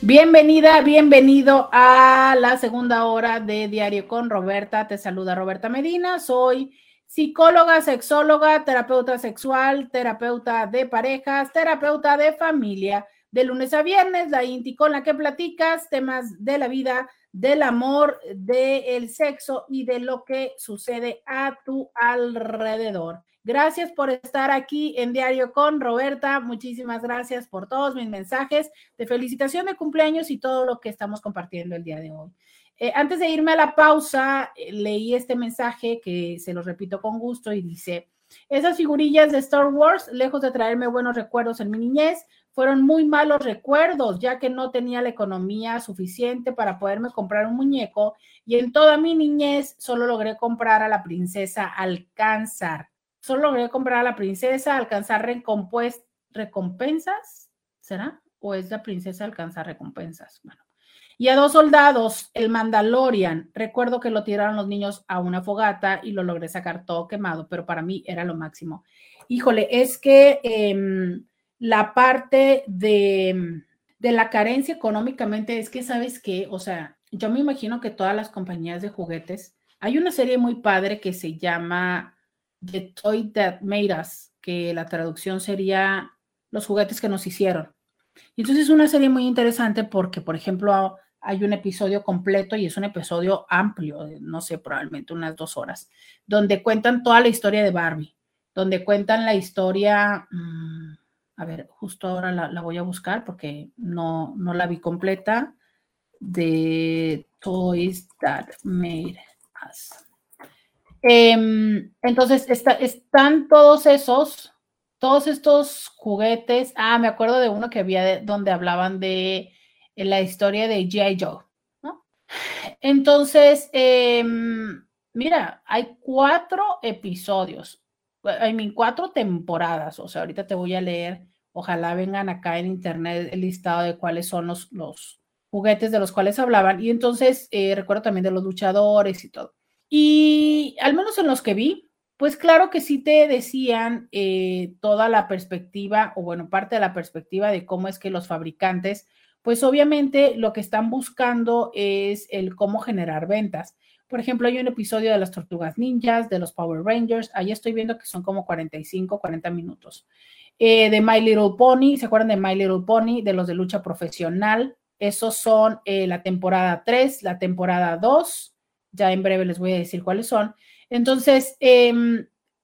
Bienvenida, bienvenido a la segunda hora de Diario con Roberta. Te saluda Roberta Medina. Soy psicóloga, sexóloga, terapeuta sexual, terapeuta de parejas, terapeuta de familia. De lunes a viernes, la INTI con la que platicas temas de la vida del amor, del sexo y de lo que sucede a tu alrededor. Gracias por estar aquí en Diario con Roberta. Muchísimas gracias por todos mis mensajes de felicitación de cumpleaños y todo lo que estamos compartiendo el día de hoy. eh, antes de irme a la pausa, eh, leí este mensaje que se lo repito con gusto y dice, esas figurillas de Star Wars, lejos de traerme buenos recuerdos en mi niñez, fueron muy malos recuerdos, ya que no tenía la economía suficiente para poderme comprar un muñeco y en toda mi niñez solo logré comprar a la princesa Alcánzar. Solo logré comprar a la princesa, alcanzar recompensas, ¿será? ¿O es la princesa alcanzar recompensas? Bueno, y a dos soldados, el Mandalorian. Recuerdo que lo tiraron los niños a una fogata y lo logré sacar todo quemado, pero para mí era lo máximo. Híjole, es que em, la parte de, de la carencia económicamente es que, ¿sabes qué? O sea, yo me imagino que todas las compañías de juguetes, hay una serie muy padre que se llama The Toy That Made Us, que la traducción sería Los juguetes que nos hicieron. Y entonces es una serie muy interesante porque, por ejemplo, hay un episodio completo y es un episodio amplio, no sé, probablemente unas dos horas, donde cuentan toda la historia de Barbie, donde cuentan la historia, mm, a ver, justo ahora la, voy a buscar porque no, no la vi completa, de Toys That Made Us. Em, entonces, están todos esos, todos estos juguetes. Ah, me acuerdo de uno que había donde hablaban de en la historia de G.I. Joe. Entonces, em, mira, hay cuatro episodios, hay cuatro temporadas, o sea, ahorita te voy a leer, ojalá vengan acá en internet el listado de cuáles son los, los juguetes de los cuales hablaban, y entonces eh, recuerdo también de los luchadores y todo. Y al menos en los que vi, pues claro que sí te decían eh, toda la perspectiva, o bueno, parte de la perspectiva de cómo es que los fabricantes pues obviamente lo que están buscando es el cómo generar ventas. Por ejemplo, hay un episodio de las tortugas ninjas, de los Power Rangers, ahí estoy viendo que son como 45, 40 minutos. Eh, de My Little Pony, ¿se acuerdan de My Little Pony? De los de lucha profesional. Esos son eh, la temporada 3, la temporada 2. Ya en breve les voy a decir cuáles son. Entonces, eh,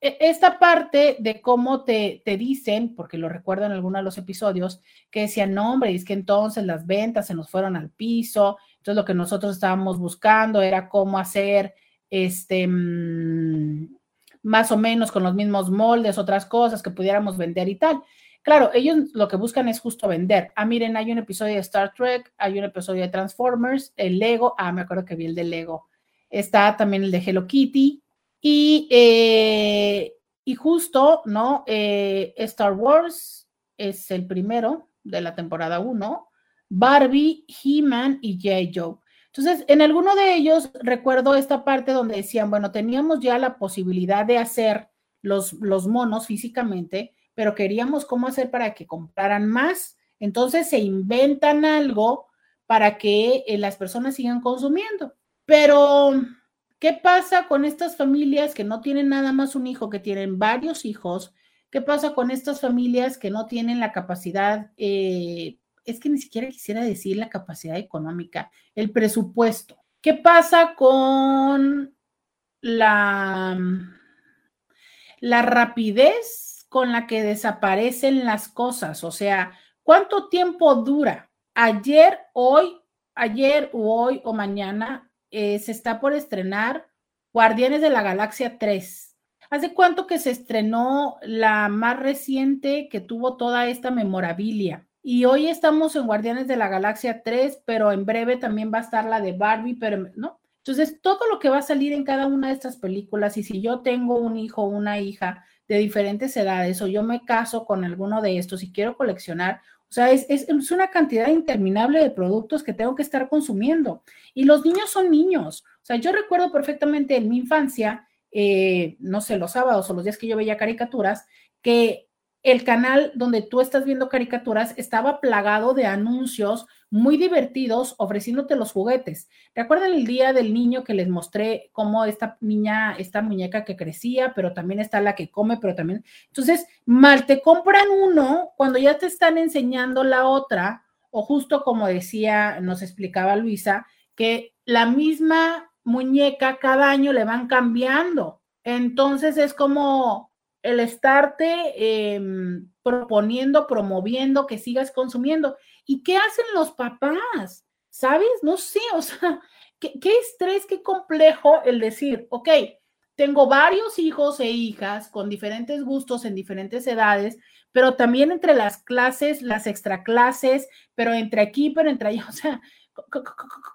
e, esta parte de cómo te, te dicen, porque lo recuerdo en algunos de los episodios, que decían, no, hombre, es que entonces las ventas se nos fueron al piso, entonces lo que nosotros estábamos buscando era cómo hacer este mm, más o menos con los mismos moldes, otras cosas que pudiéramos vender y tal. Claro, ellos lo que buscan es justo vender. Ah, miren, hay un episodio de Star Trek, hay un episodio de Transformers, el Lego, ah, me acuerdo que vi el de Lego. Está también el de Hello Kitty, y, eh, y justo, ¿no? Eh, Star Wars es el primero de la temporada 1, Barbie, He-Man y J. Joe. Entonces, en alguno de ellos recuerdo esta parte donde decían, bueno, teníamos ya la posibilidad de hacer los, los monos físicamente, pero queríamos cómo hacer para que compraran más. Entonces se inventan algo para que eh, las personas sigan consumiendo. Pero ¿Qué pasa con estas familias que no tienen nada más un hijo, que tienen varios hijos? ¿Qué pasa con estas familias que no tienen la capacidad, eh, es que ni siquiera quisiera decir la capacidad económica, el presupuesto? ¿Qué pasa con la, la rapidez con la que desaparecen las cosas? O sea, ¿cuánto tiempo dura? Ayer, hoy, ayer hoy o mañana eh, se está por estrenar Guardianes de la Galaxia 3. ¿Hace cuánto que se estrenó la más reciente que tuvo toda esta memorabilia? Y hoy estamos en Guardianes de la Galaxia 3, pero en breve también va a estar la de Barbie, pero no. Entonces, todo lo que va a salir en cada una de estas películas, y si yo tengo un hijo o una hija de diferentes edades, o yo me caso con alguno de estos y quiero coleccionar, o sea, es, una cantidad interminable de productos que tengo que estar consumiendo. Y los niños son niños. O sea, yo recuerdo perfectamente en mi infancia, eh, no sé, los sábados o los días que yo veía caricaturas, que el canal donde tú estás viendo caricaturas estaba plagado de anuncios muy divertidos ofreciéndote los juguetes. ¿Recuerdan el día del niño que les mostré cómo esta niña, esta muñeca que crecía, pero también está la que come, pero también... Entonces, mal te compran uno cuando ya te están enseñando la otra, o justo como decía, nos explicaba Luisa, que la misma muñeca cada año le van cambiando. Entonces es como, el estarte em, proponiendo, promoviendo que sigas consumiendo. ¿Y qué hacen los papás? ¿Sabes? No sé, o sea, qué, estrés, qué complejo el decir, ok, tengo varios hijos e hijas con diferentes gustos en diferentes edades, pero también entre las clases, las extraclases, pero entre aquí, pero entre allá, o sea,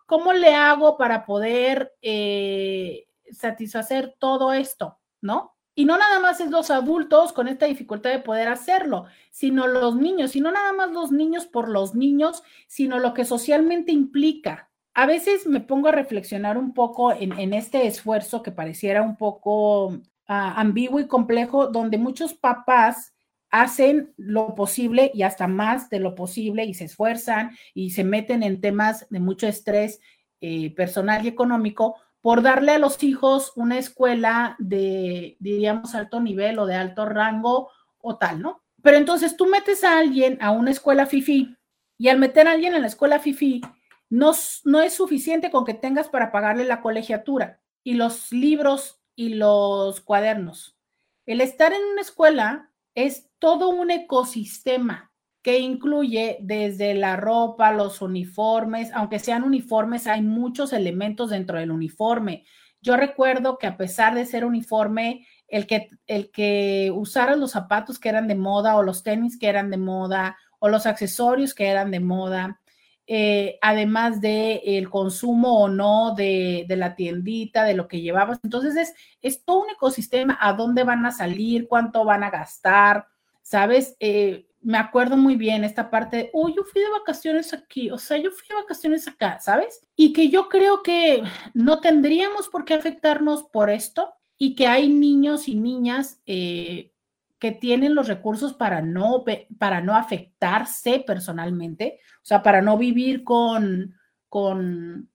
¿cómo le hago para poder eh, satisfacer todo esto? ¿No? Y no nada más es los adultos con esta dificultad de poder hacerlo, sino los niños, y no nada más los niños por los niños, sino lo que socialmente implica. A veces me pongo a reflexionar un poco en, este esfuerzo que pareciera un poco ah, ambiguo y complejo, donde muchos papás hacen lo posible y hasta más de lo posible y se esfuerzan y se meten en temas de mucho estrés eh, personal y económico por darle a los hijos una escuela de, diríamos, alto nivel o de alto rango o tal, ¿no? Pero entonces tú metes a alguien a una escuela FIFI y al meter a alguien en la escuela FIFI, no, no es suficiente con que tengas para pagarle la colegiatura y los libros y los cuadernos. El estar en una escuela es todo un ecosistema que incluye desde la ropa, los uniformes, aunque sean uniformes, hay muchos elementos dentro del uniforme. Yo recuerdo que a pesar de ser uniforme, el que, el que los zapatos que eran de moda o los tenis que eran de moda o los accesorios que eran de moda, eh, además de el consumo o no de, de, la tiendita, de lo que llevabas. Entonces es, es todo un ecosistema, a dónde van a salir, cuánto van a gastar, ¿sabes? Eh, me acuerdo muy bien esta parte de, oh, yo fui de vacaciones aquí, o sea, yo fui de vacaciones acá, ¿sabes? Y que yo creo que no tendríamos por qué afectarnos por esto y que hay niños y niñas eh, que tienen los recursos para no, para no afectarse personalmente, o sea, para no vivir con, con,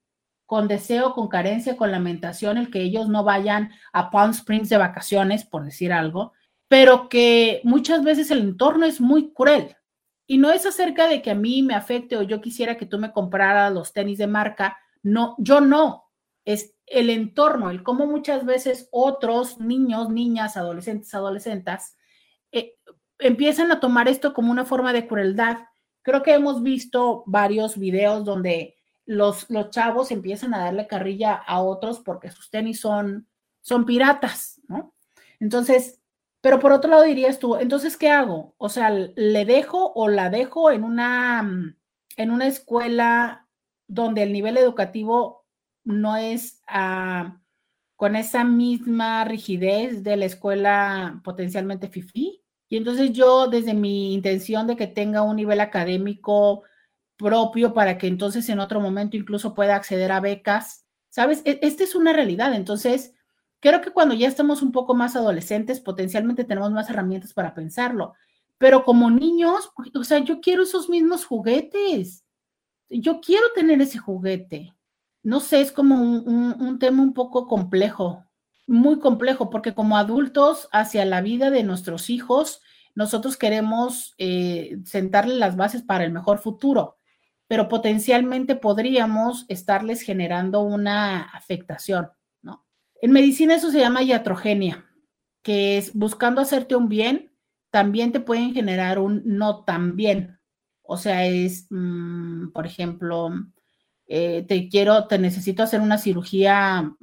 con deseo, con carencia, con lamentación, el que ellos no vayan a Palm Springs de vacaciones, por decir algo, pero que muchas veces el entorno es muy cruel. Y no es acerca de que a mí me afecte o yo quisiera que tú me compraras los tenis de marca. No, yo no. Es el entorno, el cómo muchas veces otros niños, niñas, adolescentes, adolescentes, eh, empiezan a tomar esto como una forma de crueldad. Creo que hemos visto varios videos donde los, los chavos empiezan a darle carrilla a otros porque sus tenis son, son piratas, ¿no? Entonces, pero por otro lado dirías tú, entonces, ¿qué hago? O sea, ¿le dejo o la dejo en una, en una escuela donde el nivel educativo no es ah, con esa misma rigidez de la escuela potencialmente FIFI? Y entonces yo, desde mi intención de que tenga un nivel académico propio para que entonces en otro momento incluso pueda acceder a becas, ¿sabes? E, esta es una realidad. Entonces, Creo que cuando ya estamos un poco más adolescentes, potencialmente tenemos más herramientas para pensarlo. Pero como niños, o sea, yo quiero esos mismos juguetes. Yo quiero tener ese juguete. No sé, es como un, tema un poco complejo, muy complejo, porque como adultos, hacia la vida de nuestros hijos, nosotros queremos eh, sentarle las bases para el mejor futuro, pero potencialmente podríamos estarles generando una afectación. En medicina eso se llama iatrogenia, que es buscando hacerte un bien, también te pueden generar un no tan bien. O sea, es, mm, por ejemplo, eh, te quiero, te necesito hacer una cirugía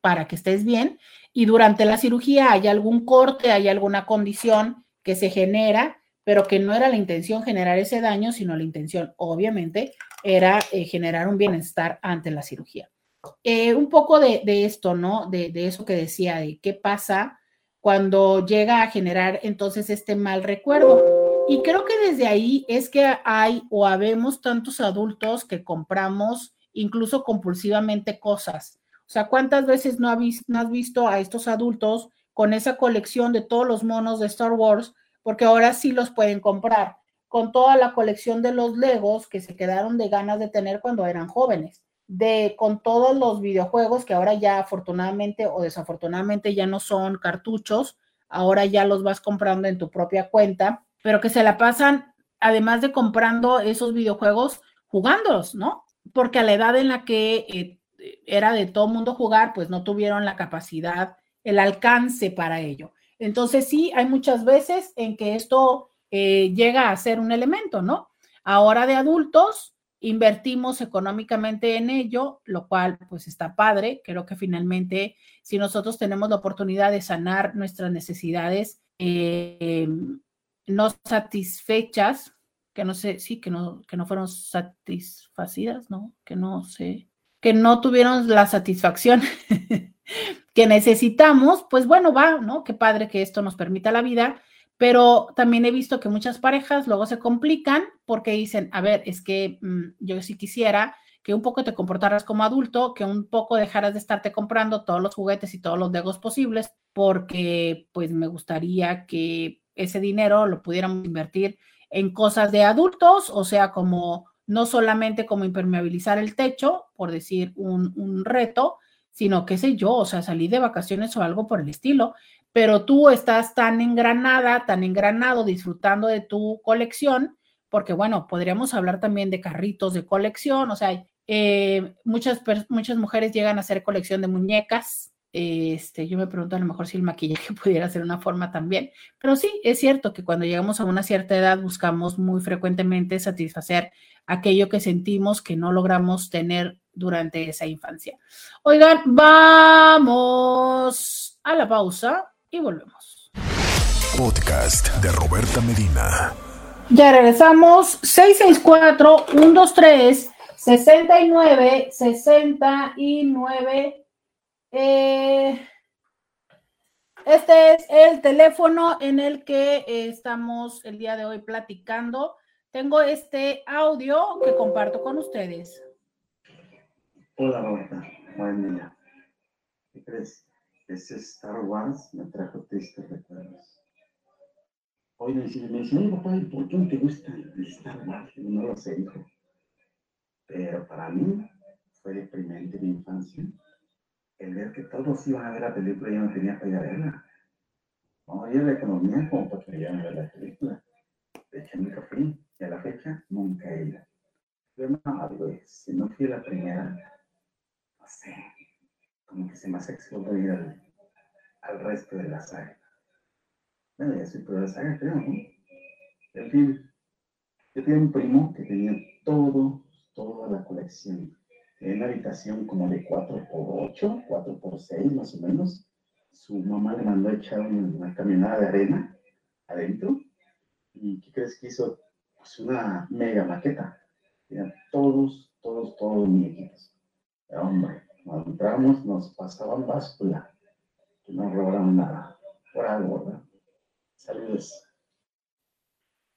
para que estés bien y durante la cirugía hay algún corte, hay alguna condición que se genera, pero que no era la intención generar ese daño, sino la intención, obviamente, era eh, generar un bienestar ante la cirugía. Eh, un poco de, esto, ¿no? De, eso que decía, de qué pasa cuando llega a generar entonces este mal recuerdo. Y creo que desde ahí es que hay o habemos tantos adultos que compramos incluso compulsivamente cosas. O sea, ¿cuántas veces no, no has visto a estos adultos con esa colección de todos los monos de Star Wars? Porque ahora sí los pueden comprar, con toda la colección de los Legos que se quedaron de ganas de tener cuando eran jóvenes de con todos los videojuegos que ahora ya afortunadamente o desafortunadamente ya no son cartuchos, ahora ya los vas comprando en tu propia cuenta, pero que se la pasan, además de comprando esos videojuegos, jugándolos, ¿no? Porque a la edad en la que eh, era de todo mundo jugar, pues no tuvieron la capacidad, el alcance para ello. Entonces sí, hay muchas veces en que esto eh, llega a ser un elemento, ¿no? Ahora de adultos, invertimos económicamente en ello, lo cual pues está padre. Creo que finalmente si nosotros tenemos la oportunidad de sanar nuestras necesidades eh, no satisfechas, que no sé, sí, que no, que no fueron satisfacidas, ¿no? Que no sé, que no tuvieron la satisfacción que necesitamos, pues bueno, va, ¿no? Qué padre que esto nos permita la vida, pero también he visto que muchas parejas luego se complican porque dicen, a ver, es que mm, yo sí quisiera que un poco te comportaras como adulto, que un poco dejaras de estarte comprando todos los juguetes y todos los legos posibles, porque pues me gustaría que ese dinero lo pudiéramos invertir en cosas de adultos, o sea, como no solamente como impermeabilizar el techo, por decir un, un reto, sino qué sé yo, o sea, salir de vacaciones o algo por el estilo, pero tú estás tan engranada, tan engranado disfrutando de tu colección, porque bueno, podríamos hablar también de carritos de colección, o sea, eh, muchas, muchas mujeres llegan a hacer colección de muñecas, este, yo me pregunto a lo mejor si el maquillaje pudiera ser una forma también, pero sí, es cierto que cuando llegamos a una cierta edad buscamos muy frecuentemente satisfacer aquello que sentimos que no logramos tener durante esa infancia. Oigan, vamos a la pausa y volvemos. Podcast de Roberta Medina. Ya regresamos. 664-123. 69 69 eh, este es el teléfono en el que estamos el día de hoy platicando. Tengo este audio que comparto con ustedes. Hola, Roberta. Buen día. ¿Qué crees? Ese Star Wars me trajo tristes recuerdos. Hoy me dice, me dice, papá, ¿por qué no te gusta el Star Wars? No lo sé, hijo. Pero para mí fue deprimente mi infancia el ver que todos iban a ver la película y yo no tenía para ir a verla. No la economía como para que a ver la película. De hecho, nunca fui. Y a la fecha, nunca he ido. Pero no, digo, si no fui la primera, no sé, como que se me hace al, resto de la saga. Bueno, ya soy por la saga, creo, ¿no? En fin, yo tenía un primo que tenía todo, toda la colección en una habitación como de 4x8, 4x6 más o menos. Su mamá le mandó a echar una camionada de arena adentro. ¿Y qué crees que hizo? Pues una mega maqueta. Eran todos, todos, todos muñequitos. Hombre, cuando entramos nos pasaban báscula. Que no robaron nada. Por algo, ¿verdad? Saludos.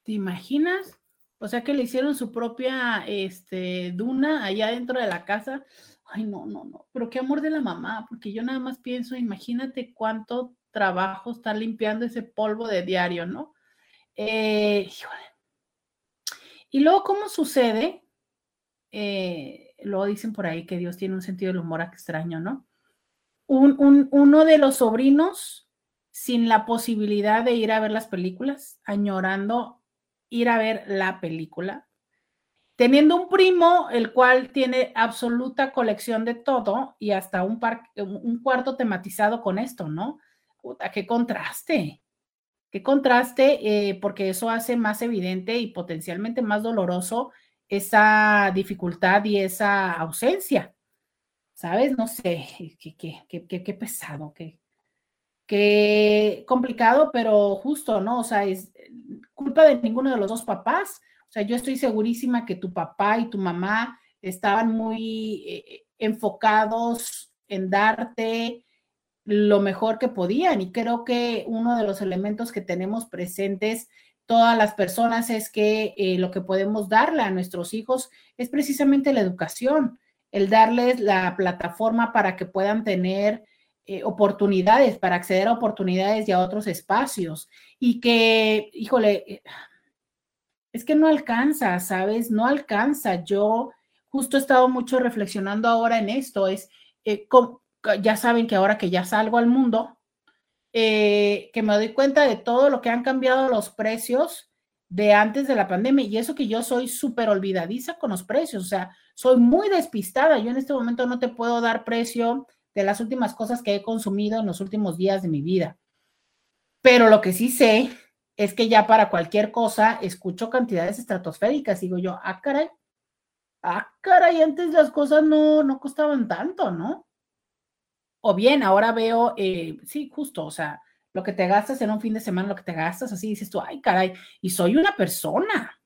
¿Te imaginas? O sea que le hicieron su propia este, duna allá dentro de la casa. Ay, no, no, no. Pero qué amor de la mamá, porque yo nada más pienso, imagínate cuánto trabajo estar limpiando ese polvo de diario, ¿no? Eh, y luego, ¿cómo sucede? Eh, luego dicen por ahí que Dios tiene un sentido del humor extraño, ¿no? Un, uno de los sobrinos sin la posibilidad de ir a ver las películas, añorando ir a ver la película, teniendo un primo el cual tiene absoluta colección de todo y hasta un, un cuarto tematizado con esto, ¿no? Puta, qué contraste, qué contraste, eh, porque eso hace más evidente y potencialmente más doloroso esa dificultad y esa ausencia. ¿Sabes? No sé, qué, qué, qué, qué pesado, qué, qué complicado, pero justo, ¿no? O sea, es, culpa de ninguno de los dos papás. O sea, yo estoy segurísima que tu papá y tu mamá estaban muy eh, enfocados en darte lo mejor que podían. Y creo que uno de los elementos que tenemos presentes todas las personas es que eh, lo que podemos darle a nuestros hijos es precisamente la educación, el darles la plataforma para que puedan tener eh, oportunidades, para acceder a oportunidades y a otros espacios. Y que, híjole, eh, es que no alcanza, ¿sabes? No alcanza. Yo justo he estado mucho reflexionando ahora en esto, es, eh, ya saben que ahora que ya salgo al mundo, que me doy cuenta de todo lo que han cambiado los precios de antes de la pandemia y eso que yo soy súper olvidadiza con los precios, o sea, soy muy despistada, yo en este momento no te puedo dar precio de las últimas cosas que he consumido en los últimos días de mi vida. Pero lo que sí sé es que ya para cualquier cosa escucho cantidades estratosféricas. Digo yo, ah, caray, ah, caray, antes las cosas no, no costaban tanto, ¿no? O bien, ahora veo, eh, sí, justo, o sea, lo que te gastas en un fin de semana, lo que te gastas, así dices tú, ay, caray, y soy una persona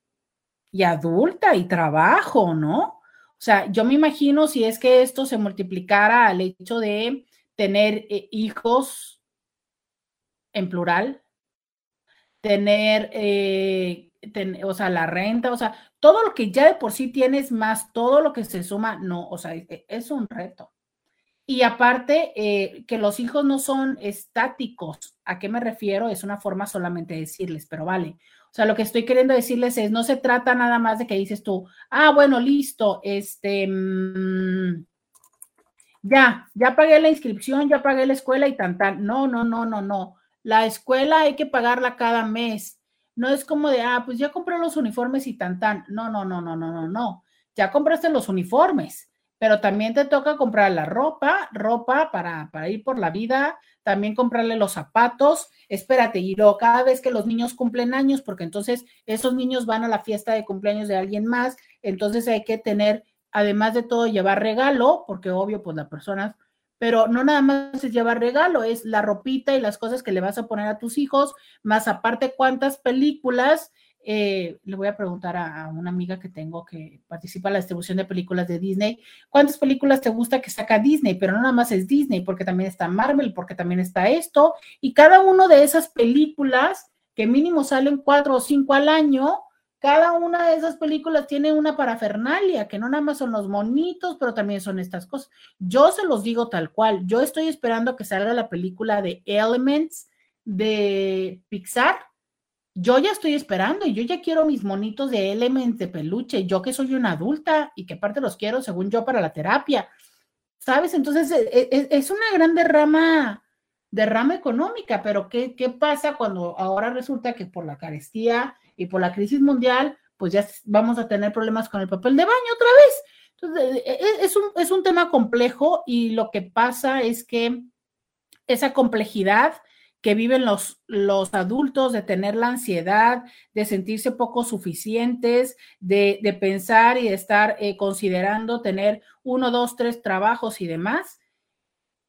y adulta y trabajo, ¿no? O sea, yo me imagino si es que esto se multiplicara al hecho de tener eh, hijos en plural, tener, eh, o sea, la renta, o sea, todo lo que ya de por sí tienes más todo lo que se suma, no, o sea, e, es un reto. Y aparte, eh, que los hijos no son estáticos. ¿A qué me refiero? Es una forma solamente de decirles, pero vale. O sea, lo que estoy queriendo decirles es, no se trata nada más de que dices tú, ah, bueno, listo, este, mm, ya, ya pagué la inscripción, ya pagué la escuela y tan, tan. No, no, no, no, no. La escuela hay que pagarla cada mes. No es como de, ah, pues ya compré los uniformes y tan, tan. No, no, no, no, no, no, no. Ya compraste los uniformes pero también te toca comprar la ropa, ropa para, para ir por la vida, también comprarle los zapatos, espérate, y luego cada vez que los niños cumplen años, porque entonces esos niños van a la fiesta de cumpleaños de alguien más, entonces hay que tener, además de todo, llevar regalo, porque obvio, pues la persona, pero no nada más es llevar regalo, es la ropita y las cosas que le vas a poner a tus hijos, más aparte cuántas películas eh, le voy a preguntar a, una amiga que tengo que participa en la distribución de películas de Disney, ¿cuántas películas te gusta que saca Disney? Pero no nada más es Disney, porque también está Marvel, porque también está esto, y cada una de esas películas, que mínimo salen cuatro o cinco al año, cada una de esas películas tiene una parafernalia, que no nada más son los monitos, pero también son estas cosas. Yo se los digo tal cual, yo estoy esperando que salga la película de Elements de Pixar, yo ya estoy esperando y yo ya quiero mis monitos de Elements de peluche, yo que soy una adulta y que aparte los quiero según yo para la terapia, ¿sabes? Entonces e, e, es, una gran derrama, derrama económica, pero ¿qué, ¿qué pasa cuando ahora resulta que por la carestía y por la crisis mundial, pues ya vamos a tener problemas con el papel de baño otra vez? Entonces, e, es un, es un tema complejo y lo que pasa es que esa complejidad que viven los, los adultos, de tener la ansiedad, de sentirse poco suficientes, de, pensar y de estar eh, considerando tener uno, dos, tres trabajos y demás,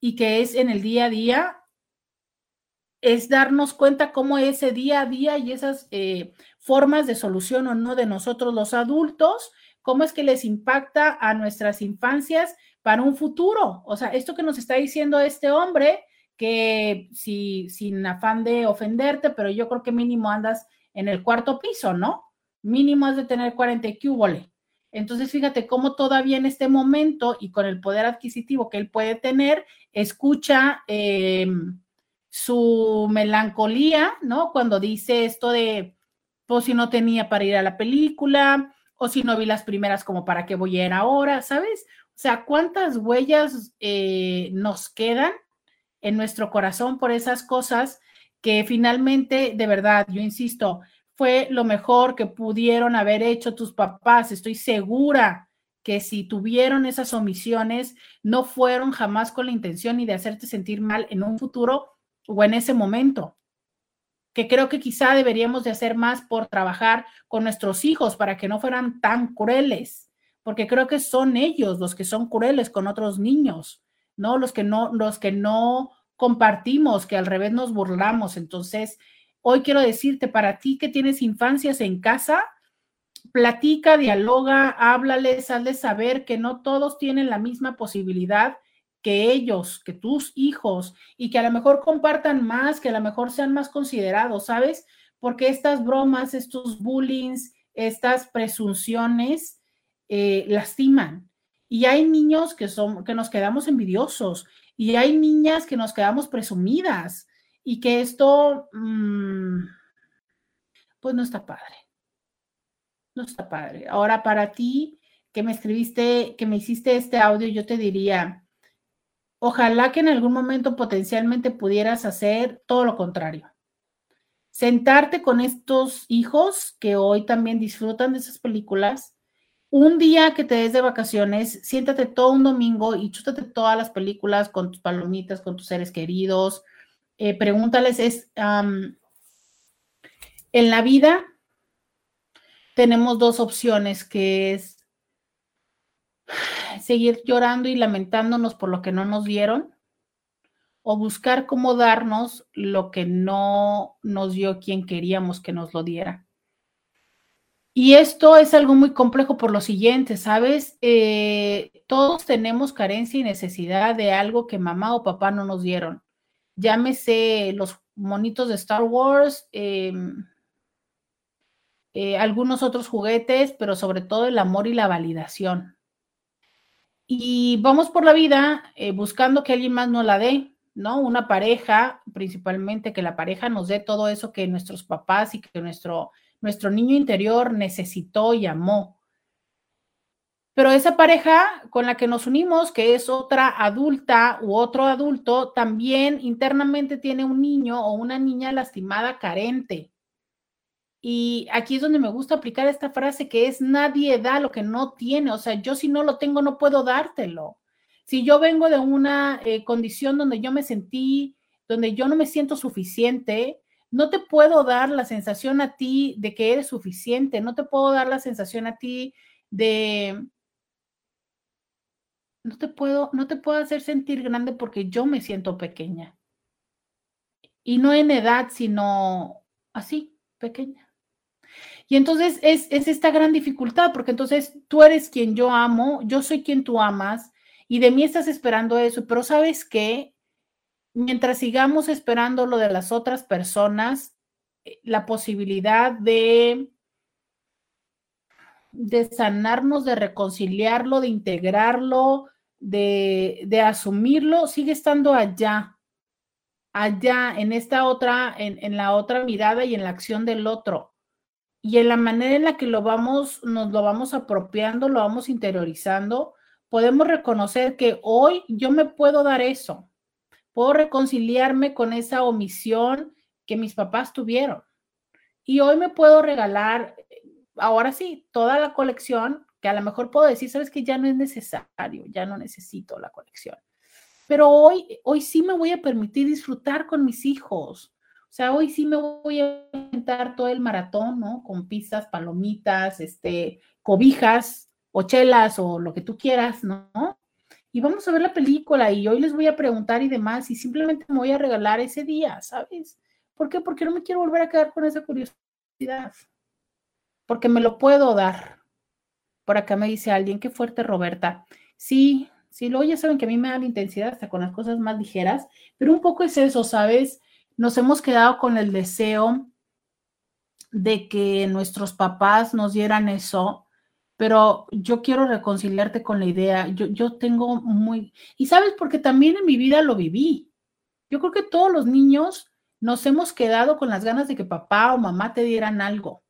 y que es en el día a día, es darnos cuenta cómo ese día a día y esas eh, formas de solución o no de nosotros los adultos, cómo es que les impacta a nuestras infancias para un futuro. O sea, esto que nos está diciendo este hombre, que si, sin afán de ofenderte, pero yo creo que mínimo andas en el cuarto piso, ¿no? Mínimo has de tener 40 cúbole. Entonces, fíjate cómo todavía en este momento y con el poder adquisitivo que él puede tener, escucha eh, su melancolía, ¿no? Cuando dice esto de, pues si no tenía para ir a la película, o si no vi las primeras, como para qué voy a ir ahora, ¿sabes? O sea, ¿cuántas huellas eh, nos quedan en nuestro corazón por esas cosas que finalmente, de verdad, yo insisto, fue lo mejor que pudieron haber hecho tus papás. Estoy segura que si tuvieron esas omisiones, no fueron jamás con la intención ni de hacerte sentir mal en un futuro o en ese momento. Que creo que quizá deberíamos de hacer más por trabajar con nuestros hijos para que no fueran tan crueles, porque creo que son ellos los que son crueles con otros niños. ¿No? Los que no, los que no compartimos, que al revés nos burlamos. Entonces, hoy quiero decirte, para ti que tienes infancias en casa, platica, dialoga, háblales, hazles saber que no todos tienen la misma posibilidad que ellos, que tus hijos, y que a lo mejor compartan más, que a lo mejor sean más considerados, ¿sabes? Porque estas bromas, estos bullings, estas presunciones eh, lastiman. Y hay niños que, son, que nos quedamos envidiosos y hay niñas que nos quedamos presumidas y que esto, mm, pues no está padre. No está padre. Ahora, para ti que me escribiste, que me hiciste este audio, yo te diría, ojalá que en algún momento potencialmente pudieras hacer todo lo contrario. Sentarte con estos hijos que hoy también disfrutan de esas películas un día que te des de vacaciones, siéntate todo un domingo y chútate todas las películas con tus palomitas, con tus seres queridos. Eh, pregúntales, es, en la vida tenemos dos opciones, que es seguir llorando y lamentándonos por lo que no nos dieron o buscar cómo darnos lo que no nos dio quien queríamos que nos lo diera. Y esto es algo muy complejo por lo siguiente, ¿sabes? Eh, todos tenemos carencia y necesidad de algo que mamá o papá no nos dieron. Llámese los monitos de Star Wars, em, eh, algunos otros juguetes, pero sobre todo el amor y la validación. Y vamos por la vida eh, buscando que alguien más nos la dé, ¿no? Una pareja, principalmente que la pareja nos dé todo eso que nuestros papás y que nuestro nuestro niño interior necesitó y amó. Pero esa pareja con la que nos unimos, que es otra adulta u otro adulto, también internamente tiene un niño o una niña lastimada, carente. Y aquí es donde me gusta aplicar esta frase que es nadie da lo que no tiene. O sea, yo si no lo tengo no puedo dártelo. Si yo vengo de una eh, condición donde yo me sentí, donde yo no me siento suficiente, no te puedo dar la sensación a ti de que eres suficiente, no te puedo dar la sensación a ti de no te puedo no te puedo hacer sentir grande porque yo me siento pequeña. Y no en edad, sino así, pequeña. Y entonces es, es esta gran dificultad, porque entonces tú eres quien yo amo, yo soy quien tú amas, y de mí estás esperando eso, pero sabes qué, mientras sigamos esperando lo de las otras personas, eh, la posibilidad de, sanarnos, de reconciliarlo, de integrarlo, de, de asumirlo, sigue estando allá, allá, en esta otra, en, en la otra mirada y en la acción del otro. Y en la manera en la que lo vamos, nos lo vamos apropiando, lo vamos interiorizando, podemos reconocer que hoy yo me puedo dar eso puedo reconciliarme con esa omisión que mis papás tuvieron. Y hoy me puedo regalar, ahora sí, toda la colección, que a lo mejor puedo decir, sabes que ya no es necesario, ya no necesito la colección. Pero hoy, hoy sí me voy a permitir disfrutar con mis hijos. O sea, hoy sí me voy a inventar todo el maratón, ¿no? Con pizzas, palomitas, este, cobijas o chelas o lo que tú quieras, ¿no? Y vamos a ver la película y hoy les voy a preguntar y demás y simplemente me voy a regalar ese día, ¿sabes? ¿Por qué? Porque no me quiero volver a quedar con esa curiosidad. Porque me lo puedo dar. Por acá me dice alguien, qué fuerte Roberta. Sí, sí, luego ya saben que a mí me da la intensidad hasta con las cosas más ligeras, pero un poco es eso, ¿sabes? Nos hemos quedado con el deseo de que nuestros papás nos dieran eso pero yo quiero reconciliarte con la idea. Yo, yo tengo muy... Y sabes, porque también en mi vida lo viví. Yo creo que todos los niños nos hemos quedado con las ganas de que papá o mamá te dieran algo,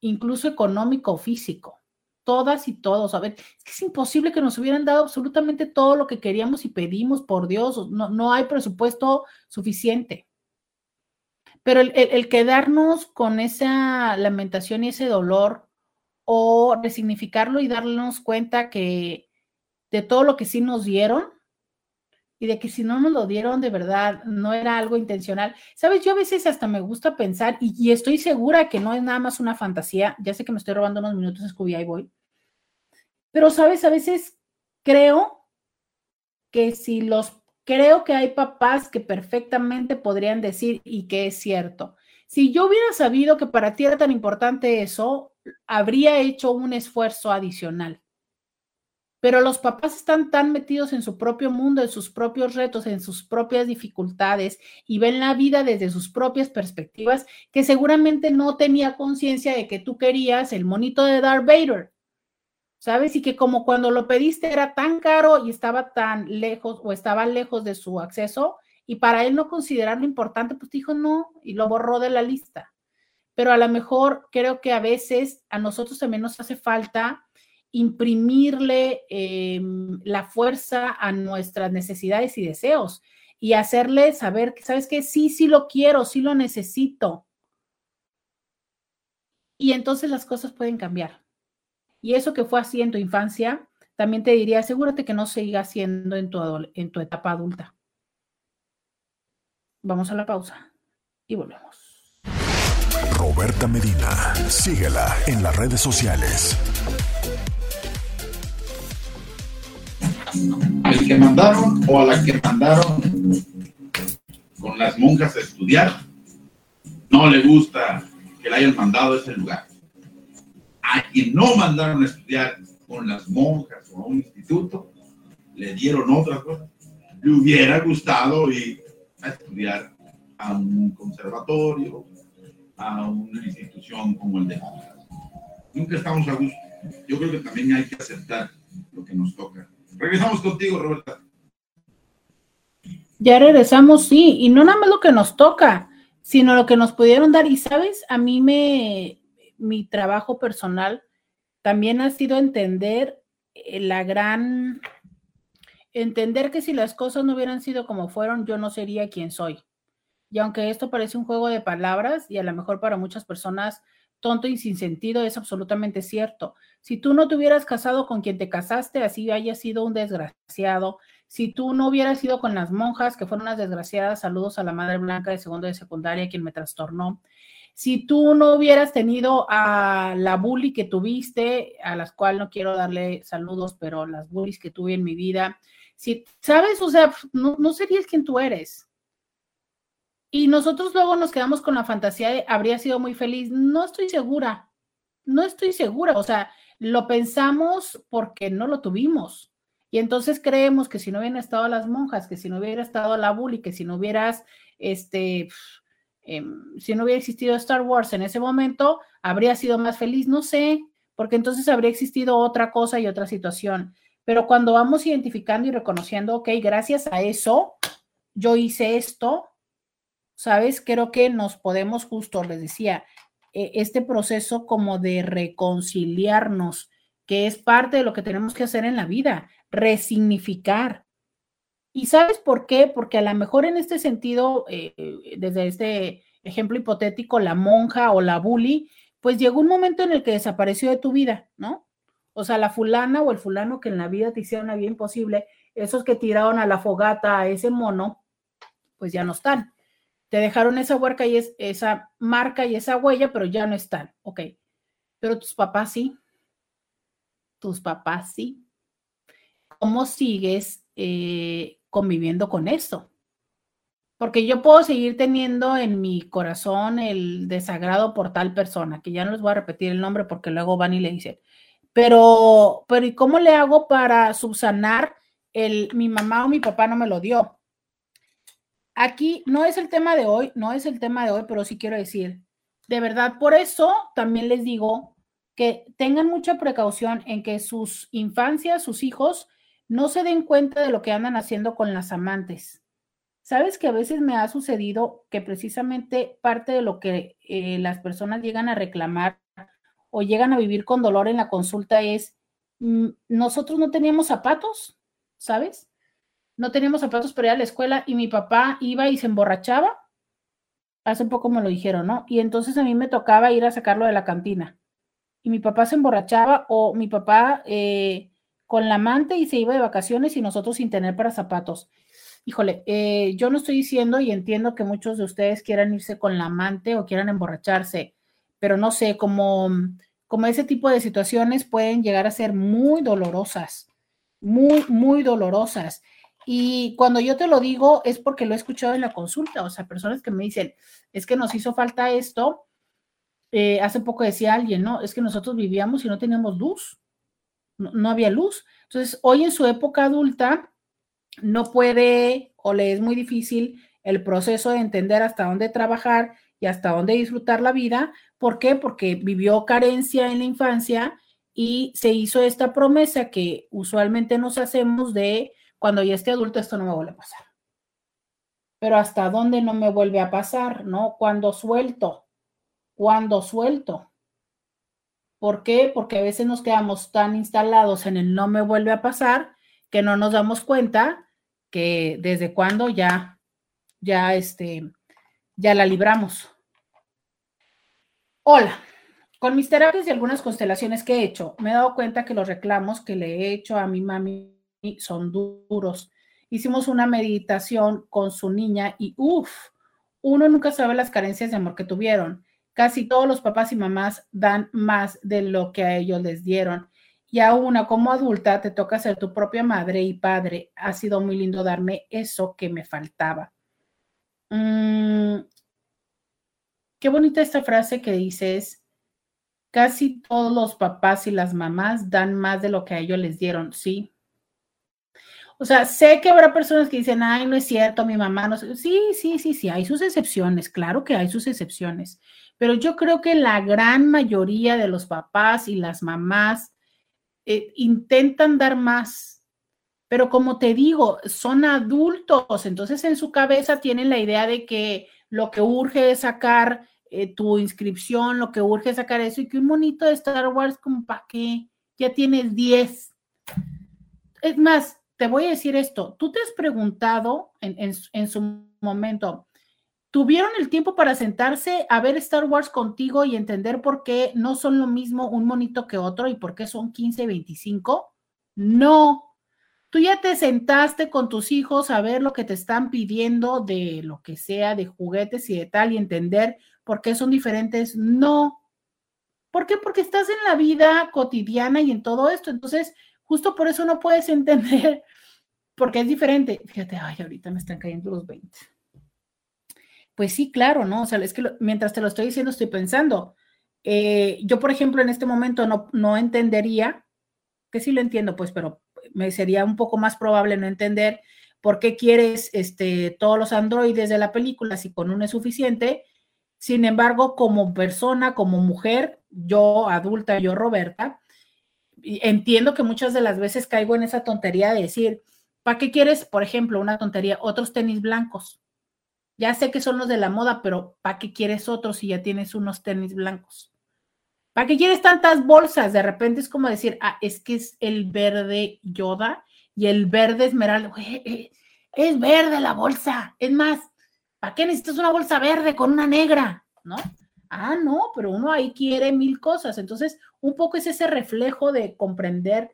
incluso económico o físico. Todas y todos. A ver, es que es imposible que nos hubieran dado absolutamente todo lo que queríamos y pedimos, por Dios. No, no hay presupuesto suficiente. Pero el, el quedarnos con esa lamentación y ese dolor o resignificarlo y darnos cuenta que de todo lo que sí nos dieron y de que si no nos lo dieron de verdad no era algo intencional. Sabes, yo a veces hasta me gusta pensar y, estoy segura que no es nada más una fantasía. Ya sé que me estoy robando unos minutos, Scooby, ahí voy. Pero sabes, a veces creo que si los creo que hay papás que perfectamente podrían decir y que es cierto. Si yo hubiera sabido que para ti era tan importante eso, habría hecho un esfuerzo adicional. Pero los papás están tan metidos en su propio mundo, en sus propios retos, en sus propias dificultades y ven la vida desde sus propias perspectivas que seguramente no tenía conciencia de que tú querías el monito de Darth Vader. ¿Sabes? Y que como cuando lo pediste era tan caro y estaba tan lejos o estaba lejos de su acceso y para él no considerarlo importante, pues dijo no y lo borró de la lista pero a lo mejor creo que a veces a nosotros también nos hace falta imprimirle em, la fuerza a nuestras necesidades y deseos y hacerle saber que, ¿sabes qué? Sí, sí lo quiero, sí lo necesito. Y entonces las cosas pueden cambiar. Y eso que fue así en tu infancia, también te diría, asegúrate que no siga haciendo en tu, en tu etapa adulta. Vamos a la pausa y volvemos. Roberta Medina. Síguela en las redes sociales. al que mandaron o a la que mandaron con las monjas a estudiar, no le gusta que le hayan mandado a ese lugar. A quien no mandaron a estudiar con las monjas o a un instituto, le dieron otra cosa. Le hubiera gustado ir a estudiar a un conservatorio, a una institución como el de. Nunca estamos a gusto. Yo creo que también hay que aceptar lo que nos toca. Regresamos contigo, Roberta. Ya regresamos, sí, y no nada más lo que nos toca, sino lo que nos pudieron dar. Y sabes, a mí me, mi trabajo personal también ha sido entender eh, la gran, entender que si las cosas no hubieran sido como fueron, yo no sería quien soy. Y aunque esto parece un juego de palabras y a lo mejor para muchas personas tonto y sin sentido, es absolutamente cierto. Si tú no te hubieras casado con quien te casaste, así haya sido un desgraciado. Si tú no hubieras ido con las monjas, que fueron unas desgraciadas, saludos a la madre blanca de segundo de secundaria, quien me trastornó. Si tú no hubieras tenido a la bully que tuviste, a las cuales no quiero darle saludos, pero las bullies que tuve en mi vida, si, ¿sabes? O sea, no, no serías quien tú eres. Y nosotros luego nos quedamos con la fantasía de habría sido muy feliz. No estoy segura, no estoy segura. O sea, lo pensamos porque no lo tuvimos. Y entonces creemos que si no hubieran estado las monjas, que si no hubiera estado la bully, que si no hubieras, este, em, si no hubiera existido Star Wars en ese momento, habría sido más feliz. No sé, porque entonces habría existido otra cosa y otra situación. Pero cuando vamos identificando y reconociendo, ok, gracias a eso, yo hice esto, ¿sabes? Creo que nos podemos justo, les decía, e, este proceso como de reconciliarnos, que es parte de lo que tenemos que hacer en la vida, resignificar. ¿Y sabes por qué? Porque a lo mejor en este sentido, eh, desde este ejemplo hipotético, la monja o la bully, pues llegó un momento en el que desapareció de tu vida, ¿no? O sea, la fulana o el fulano que en la vida te hicieron la vida imposible, esos que tiraron a la fogata a ese mono, pues ya no están te dejaron esa huerca y es, esa marca y esa huella, pero ya no están. Ok. Pero tus papás sí. Tus papás sí. ¿Cómo sigues eh, conviviendo con esto? Porque yo puedo seguir teniendo en mi corazón el desagrado por tal persona, que ya no les voy a repetir el nombre porque luego van y le dicen. Pero, pero ¿y cómo le hago para subsanar el mi mamá o mi papá no me lo dio? Aquí no es el tema de hoy, no es el tema de hoy, pero sí quiero decir, de verdad, por eso también les digo que tengan mucha precaución en que sus infancias, sus hijos, no se den cuenta de lo que andan haciendo con las amantes. Sabes que a veces me ha sucedido que precisamente parte de lo que eh, las personas llegan a reclamar o llegan a vivir con dolor en la consulta es, mm, nosotros no teníamos zapatos, ¿sabes? No teníamos zapatos para ir a la escuela y mi papá iba y se emborrachaba. Hace poco me lo dijeron, ¿no? Y entonces a mí me tocaba ir a sacarlo de la cantina. Y mi papá se emborrachaba o mi papá eh, con la amante y se iba de vacaciones y nosotros sin tener para zapatos. Híjole, eh, yo no estoy diciendo y entiendo que muchos de ustedes quieran irse con la amante o quieran emborracharse, pero no sé, como, como ese tipo de situaciones pueden llegar a ser muy dolorosas, muy, muy dolorosas. Y cuando yo te lo digo es porque lo he escuchado en la consulta, o sea, personas que me dicen, es que nos hizo falta esto. Eh, hace poco decía alguien, ¿no? Es que nosotros vivíamos y no teníamos luz, no, había luz. Entonces, hoy en su época adulta, no puede o le es muy difícil el proceso de entender hasta dónde trabajar y hasta dónde disfrutar la vida. ¿Por qué? Porque vivió carencia en la infancia y se hizo esta promesa que usualmente nos hacemos de cuando ya esté adulto esto no me vuelve a pasar. Pero hasta dónde no me vuelve a pasar, ¿no? Cuando suelto, cuando suelto. ¿Por qué? Porque a veces nos quedamos tan instalados en el no me vuelve a pasar que no nos damos cuenta que desde cuando ya, ya este, ya la libramos. Hola, con mis terapias y algunas constelaciones que he hecho, me he dado cuenta que los reclamos que le he hecho a mi mami son duros. Hicimos una meditación con su niña y uff, uno nunca sabe las carencias de amor que tuvieron. Casi todos los papás y mamás dan más de lo que a ellos les dieron. y a una como adulta te toca ser tu propia madre y padre. Ha sido muy lindo darme eso que me faltaba. Mm, qué bonita esta frase que dices, casi todos los papás y las mamás dan más de lo que a ellos les dieron, sí. O sea, sé que habrá personas que dicen, ay, no es cierto, mi mamá no. Sí, sí, sí, sí, hay sus excepciones, claro que hay sus excepciones, pero yo creo que la gran mayoría de los papás y las mamás eh, intentan dar más, pero como te digo, son adultos, entonces en su cabeza tienen la idea de que lo que urge es sacar eh, tu inscripción, lo que urge es sacar eso y que un monito de Star Wars, como para qué, ya tienes 10. Es más, te voy a decir esto, tú te has preguntado en, su momento, ¿tuvieron el tiempo para sentarse a ver Star Wars contigo y entender por qué no son lo mismo un monito que otro y por qué son 15 y 25? No. Tú ya te sentaste con tus hijos a ver lo que te están pidiendo de lo que sea, de juguetes y de tal, y entender por qué son diferentes. No. ¿Por qué? Porque estás en la vida cotidiana y en todo esto. Entonces, Justo por eso no puedes entender, porque es diferente. Fíjate, ay, ahorita me están cayendo los 20. Pues sí, claro, ¿no? O sea, es que mientras te lo estoy diciendo, estoy pensando. Eh, yo, por ejemplo, en este momento no, no entendería, que sí lo entiendo, pues, pero me sería un poco más probable no entender por qué quieres este, todos los androides de la película si con uno es suficiente. Sin embargo, como persona, como mujer, yo adulta, yo Roberta, entiendo que muchas de las veces caigo en esa tontería de decir, ¿para qué quieres, por ejemplo, una tontería, otros tenis blancos? Ya sé que son los de la moda, pero ¿para qué quieres otros si ya tienes unos tenis blancos? ¿Para qué quieres tantas bolsas? De repente es como decir, ah, es que es el verde Yoda y el verde esmeralda. Eh, es verde la bolsa. Es más, ¿para qué necesitas una bolsa verde con una negra? ¿No? Ah, no, pero uno ahí quiere mil cosas. Entonces, un poco es ese reflejo de comprender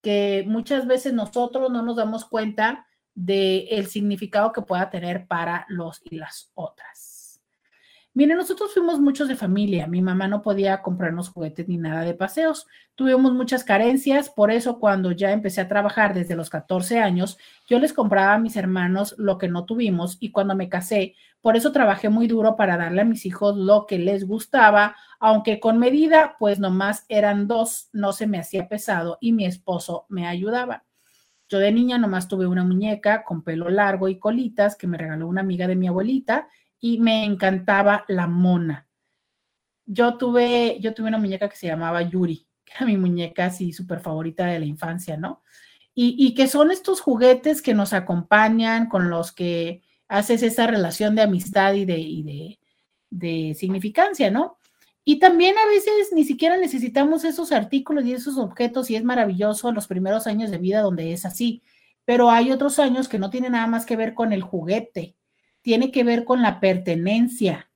que muchas veces nosotros no nos damos cuenta del el significado que pueda tener para los y las otras. Miren, nosotros fuimos muchos de familia. Mi mamá no podía comprarnos juguetes ni nada de paseos. Tuvimos muchas carencias. Por eso, cuando ya empecé a trabajar desde los 14 años, yo les compraba a mis hermanos lo que no tuvimos. Y cuando me casé, por eso trabajé muy duro para darle a mis hijos lo que les gustaba, aunque con medida, pues nomás eran dos, no se me hacía pesado y mi esposo me ayudaba. Yo de niña nomás tuve una muñeca con pelo largo y colitas que me regaló una amiga de mi abuelita y me encantaba la mona. Yo tuve, yo tuve una muñeca que se llamaba Yuri, que era mi muñeca así súper favorita de la infancia, ¿no? Y, que son estos juguetes que nos acompañan, con los que haces esa relación de amistad y de, y de, de significancia, ¿no? Y también a veces ni siquiera necesitamos esos artículos y esos objetos y es maravilloso los primeros años de vida donde es así, pero hay otros años que no tienen nada más que ver con el juguete, tiene que ver con la pertenencia.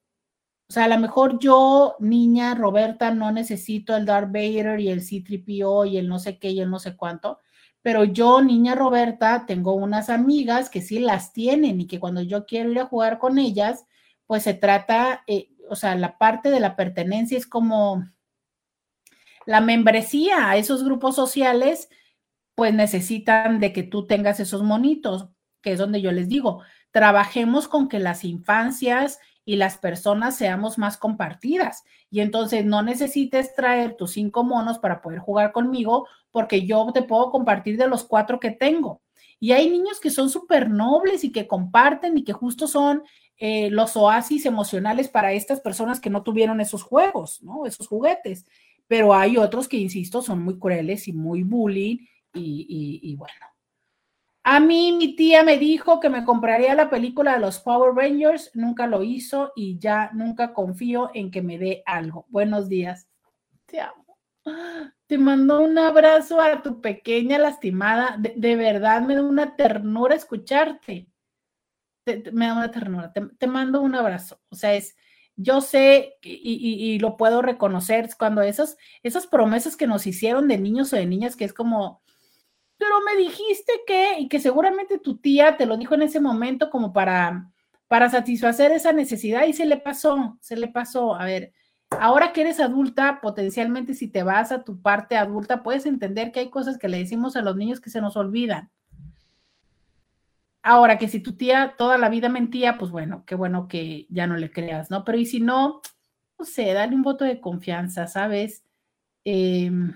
O sea, a lo mejor yo, niña Roberta, no necesito el Darth Vader y el C-3PO y el no sé qué y el no sé cuánto, pero yo, niña Roberta, tengo unas amigas que sí las tienen y que cuando yo quiero ir a jugar con ellas, pues se trata, eh, o sea, la parte de la pertenencia es como la membresía a esos grupos sociales, pues necesitan de que tú tengas esos monitos, que es donde yo les digo, trabajemos con que las infancias y las personas seamos más compartidas. Y entonces no necesites traer tus cinco monos para poder jugar conmigo, porque yo te puedo compartir de los cuatro que tengo. Y hay niños que son súper nobles y que comparten y que justo son eh, los oasis emocionales para estas personas que no tuvieron esos juegos, ¿no? Esos juguetes. Pero hay otros que, insisto, son muy crueles y muy bullying y bueno, a mí mi tía me dijo que me compraría la película de los Power Rangers, nunca lo hizo y ya nunca confío en que me dé algo. Buenos días. Te amo. Te mando un abrazo a tu pequeña lastimada. De, verdad me da una ternura escucharte. me da una ternura. Te, mando un abrazo. O sea, es, yo sé y, y, lo puedo reconocer cuando esas, esas promesas que nos hicieron de niños o de niñas, que es como, pero me dijiste que, y que seguramente tu tía te lo dijo en ese momento como para, para satisfacer esa necesidad y se le pasó, se le pasó. A ver, Ahora que eres adulta, potencialmente si te vas a tu parte adulta, puedes entender que hay cosas que le decimos a los niños que se nos olvidan. Ahora que si tu tía toda la vida mentía, pues bueno, qué bueno que ya no le creas, ¿no? Pero y si no, no sé, dale un voto de confianza, ¿sabes? Em,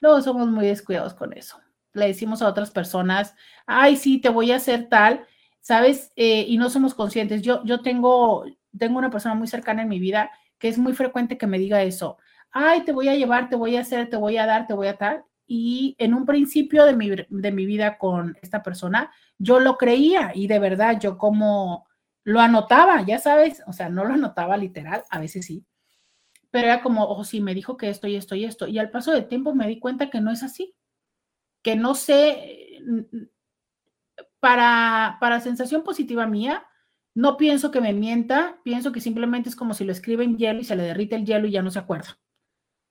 luego somos muy descuidados con eso. Le decimos a otras personas, ay, sí, te voy a hacer tal, ¿sabes? Eh, y no somos conscientes. Yo, yo tengo, tengo una persona muy cercana en mi vida que es muy frecuente que me diga eso, ay, te voy a llevar, te voy a hacer, te voy a dar, te voy a tal. Y en un principio de mi, de mi vida con esta persona, yo lo creía y de verdad yo como lo anotaba, ya sabes, o sea, no lo anotaba literal, a veces sí, pero era como, oh, sí, me dijo que esto y esto y esto. Y al paso del tiempo me di cuenta que no es así, que no sé, para, para sensación positiva mía, no pienso que me mienta, pienso que simplemente es como si lo escribe en hielo y se le derrite el hielo y ya no se acuerda.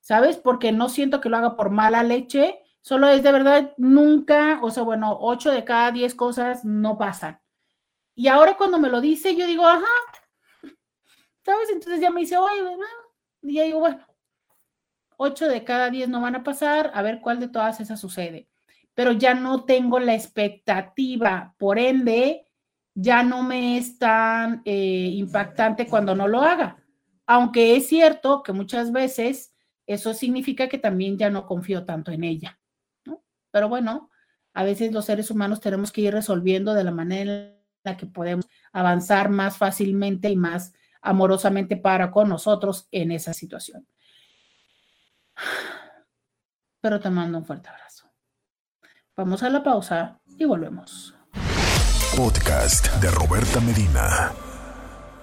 ¿Sabes? Porque no siento que lo haga por mala leche, solo es de verdad nunca, o sea, bueno, ocho de cada diez cosas no pasan. Y ahora cuando me lo dice, yo digo, ajá, ¿sabes? Entonces ya me dice, oye, y digo, bueno, ocho de cada diez no van a pasar, a ver cuál de todas esas sucede. Pero ya no tengo la expectativa, por ende, ya no me es tan eh, impactante cuando no lo haga. Aunque es cierto que muchas veces eso significa que también ya no confío tanto en ella. Pero bueno, a veces los seres humanos tenemos que ir resolviendo de la manera en la que podemos avanzar más fácilmente y más amorosamente para con nosotros en esa situación. Pero te mando un fuerte abrazo. Vamos a la pausa y volvemos. Podcast de Roberta Medina.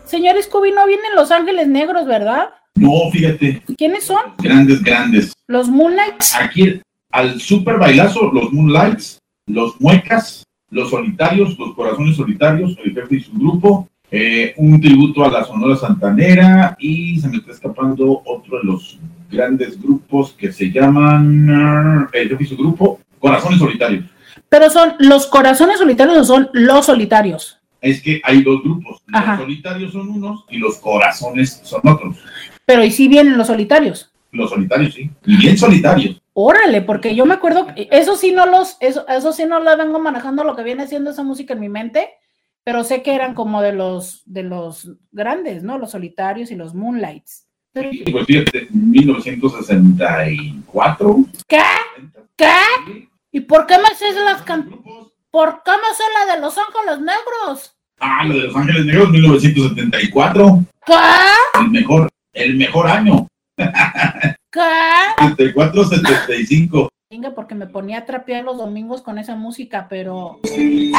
Señor Scooby, no vienen Los Ángeles Negros, ¿verdad? No, fíjate. ¿Quiénes son? Grandes, grandes. Los Moonlights. Aquí al super bailazo, los Moonlights, los Muecas, los Solitarios, los Corazones Solitarios, el jefe y su grupo, eh, un tributo a la Sonora Santanera y se me está escapando otro de los grandes grupos que se llaman el jefe y su grupo, Corazones Solitarios. Pero son los corazones solitarios o son los solitarios. Es que hay dos grupos. Los solitarios son unos y los corazones son otros. Pero ¿y si vienen los solitarios? Los solitarios, sí. Y bien solitarios. Órale, porque yo me acuerdo, eso sí no los, eso, eso sí no lo vengo manejando lo que viene haciendo esa música en mi mente, pero sé que eran como de los, de los grandes, ¿no? Los solitarios y los moonlights. Sí, pues fíjate, 1964. ¿Qué? ¿Qué? ¿Y por qué me haces las canciones? ¿Por qué me haces la de Los Ángeles Negros? Ah, la de Los Ángeles Negros, 1974. ¿Qué? El mejor, el mejor año. ¿Qué? 74, 75. Porque me ponía a trapear los domingos con esa música, pero. ¿Quiénes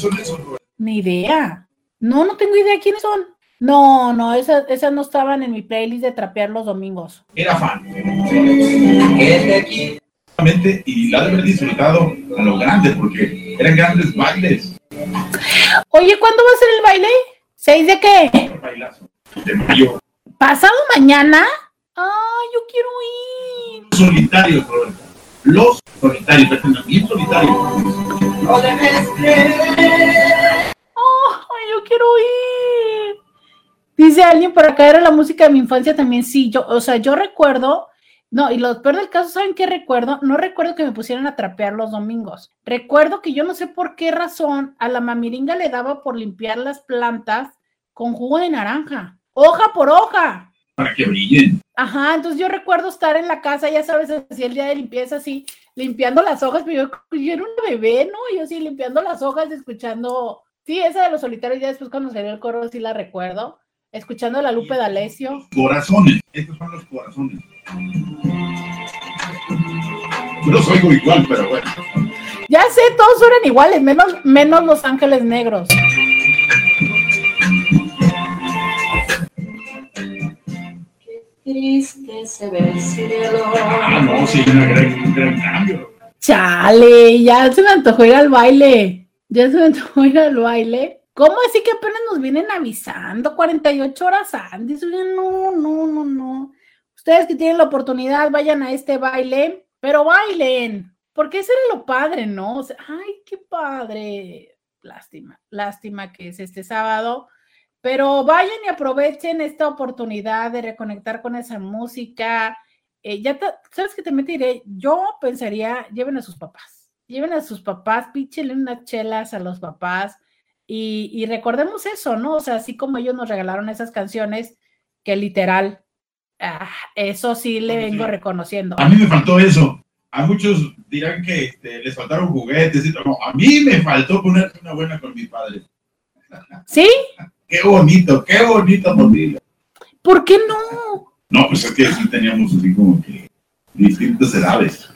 son esos, Ni idea. No, no tengo idea quiénes son. No, no, esas, esas no estaban en mi playlist de trapear los domingos. Era fan. Y la de haber disfrutado a lo grande, porque eran grandes bailes. Oye, ¿cuándo va a ser el baile? ¿Seis de qué? Bailazo. De mayo. ¿Pasado mañana? ¡Ah, yo quiero ir! Solitarios. Los solitarios, bien solitarios. ¡Oh, yo quiero ir! Dice alguien por acá, era la música de mi infancia también. Sí, yo, o sea, yo recuerdo, no, y lo peor del caso, ¿saben qué recuerdo? No recuerdo que me pusieran a trapear los domingos. Recuerdo que yo no sé por qué razón a la mamiringa le daba por limpiar las plantas con jugo de naranja, hoja por hoja. Para que brillen. Ajá, entonces yo recuerdo estar en la casa, ya sabes, así el día de limpieza, así, limpiando las hojas, pero yo, yo era un bebé, ¿no? Yo sí, limpiando las hojas, escuchando, sí, esa de los solitarios, ya después cuando salió el coro, sí la recuerdo Escuchando la Lupe D'Alessio. Corazones, estos son los corazones. No los oigo igual, pero bueno. Ya sé, todos suenan iguales, menos, menos Los Ángeles Negros. Triste se ve el cielo. Ah, no, sí, un gran, gran cambio. Chale, ya se me antojó ir al baile. Ya se me antojó ir al baile. ¿Cómo así que apenas nos vienen avisando 48 horas antes? No, no, no, no. Ustedes que tienen la oportunidad, vayan a este baile, pero bailen, porque ese era lo padre, ¿no? ay, qué padre. Lástima, lástima que es este sábado, Pero vayan y aprovechen esta oportunidad de reconectar con esa música. Eh, ya sabes que te mentiré, yo pensaría, lleven a sus papás, lleven a sus papás, píchenle unas chelas a los papás y, y recordemos eso, ¿no? O sea, así como ellos nos regalaron esas canciones, que literal, ah, eso sí le vengo reconociendo. A mí me faltó eso. A muchos dirán que este, les faltaron juguetes. Y no, a mí me faltó poner una buena con mis padres. ¿Sí? Qué bonito, qué bonito familia. ¿Por qué no? No, pues es que sí teníamos así como que distintas edades.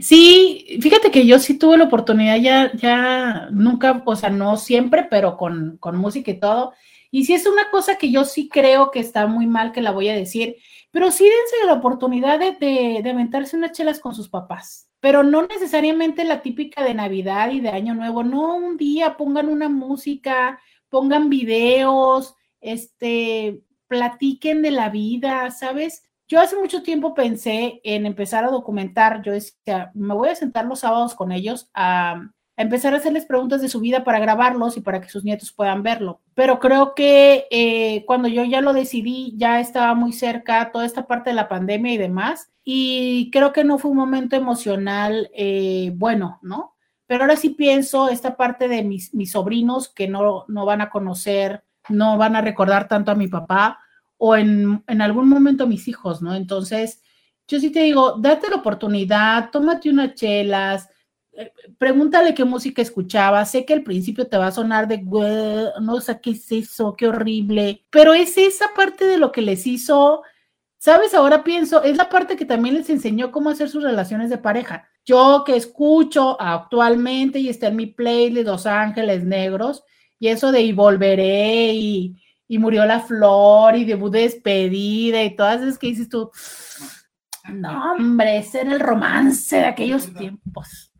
Sí, fíjate que yo sí tuve la oportunidad ya, ya nunca, o sea, no siempre, pero con, con música y todo, y si es una cosa que yo sí creo que está muy mal, que la voy a decir, pero sí dense la oportunidad de, de, aventarse unas chelas con sus papás, pero no necesariamente la típica de Navidad y de Año Nuevo, no, un día pongan una música, pongan videos, este, platiquen de la vida, ¿sabes? Yo hace mucho tiempo pensé en empezar a documentar, yo decía, me voy a sentar los sábados con ellos a empezar a hacerles preguntas de su vida para grabarlos y para que sus nietos puedan verlo. Pero creo que eh, cuando yo ya lo decidí, ya estaba muy cerca toda esta parte de la pandemia y demás, y creo que no fue un momento emocional eh, bueno, ¿no? Pero ahora sí pienso esta parte de mis, mis sobrinos que no, no van a conocer, no van a recordar tanto a mi papá o en, en algún momento a mis hijos, ¿no? Entonces, yo sí te digo, date la oportunidad, tómate unas chelas, pregúntale qué música escuchaba. Sé que al principio te va a sonar de, no sé qué es eso, qué horrible, pero es esa parte de lo que les hizo, ¿sabes? Ahora pienso, es la parte que también les enseñó cómo hacer sus relaciones de pareja. Yo que escucho actualmente y está en mi playlist Los Ángeles Negros, y eso de y volveré y, y murió la flor y debut de despedida y todas esas que dices tú. No, hombre, ese era el romance de aquellos tiempos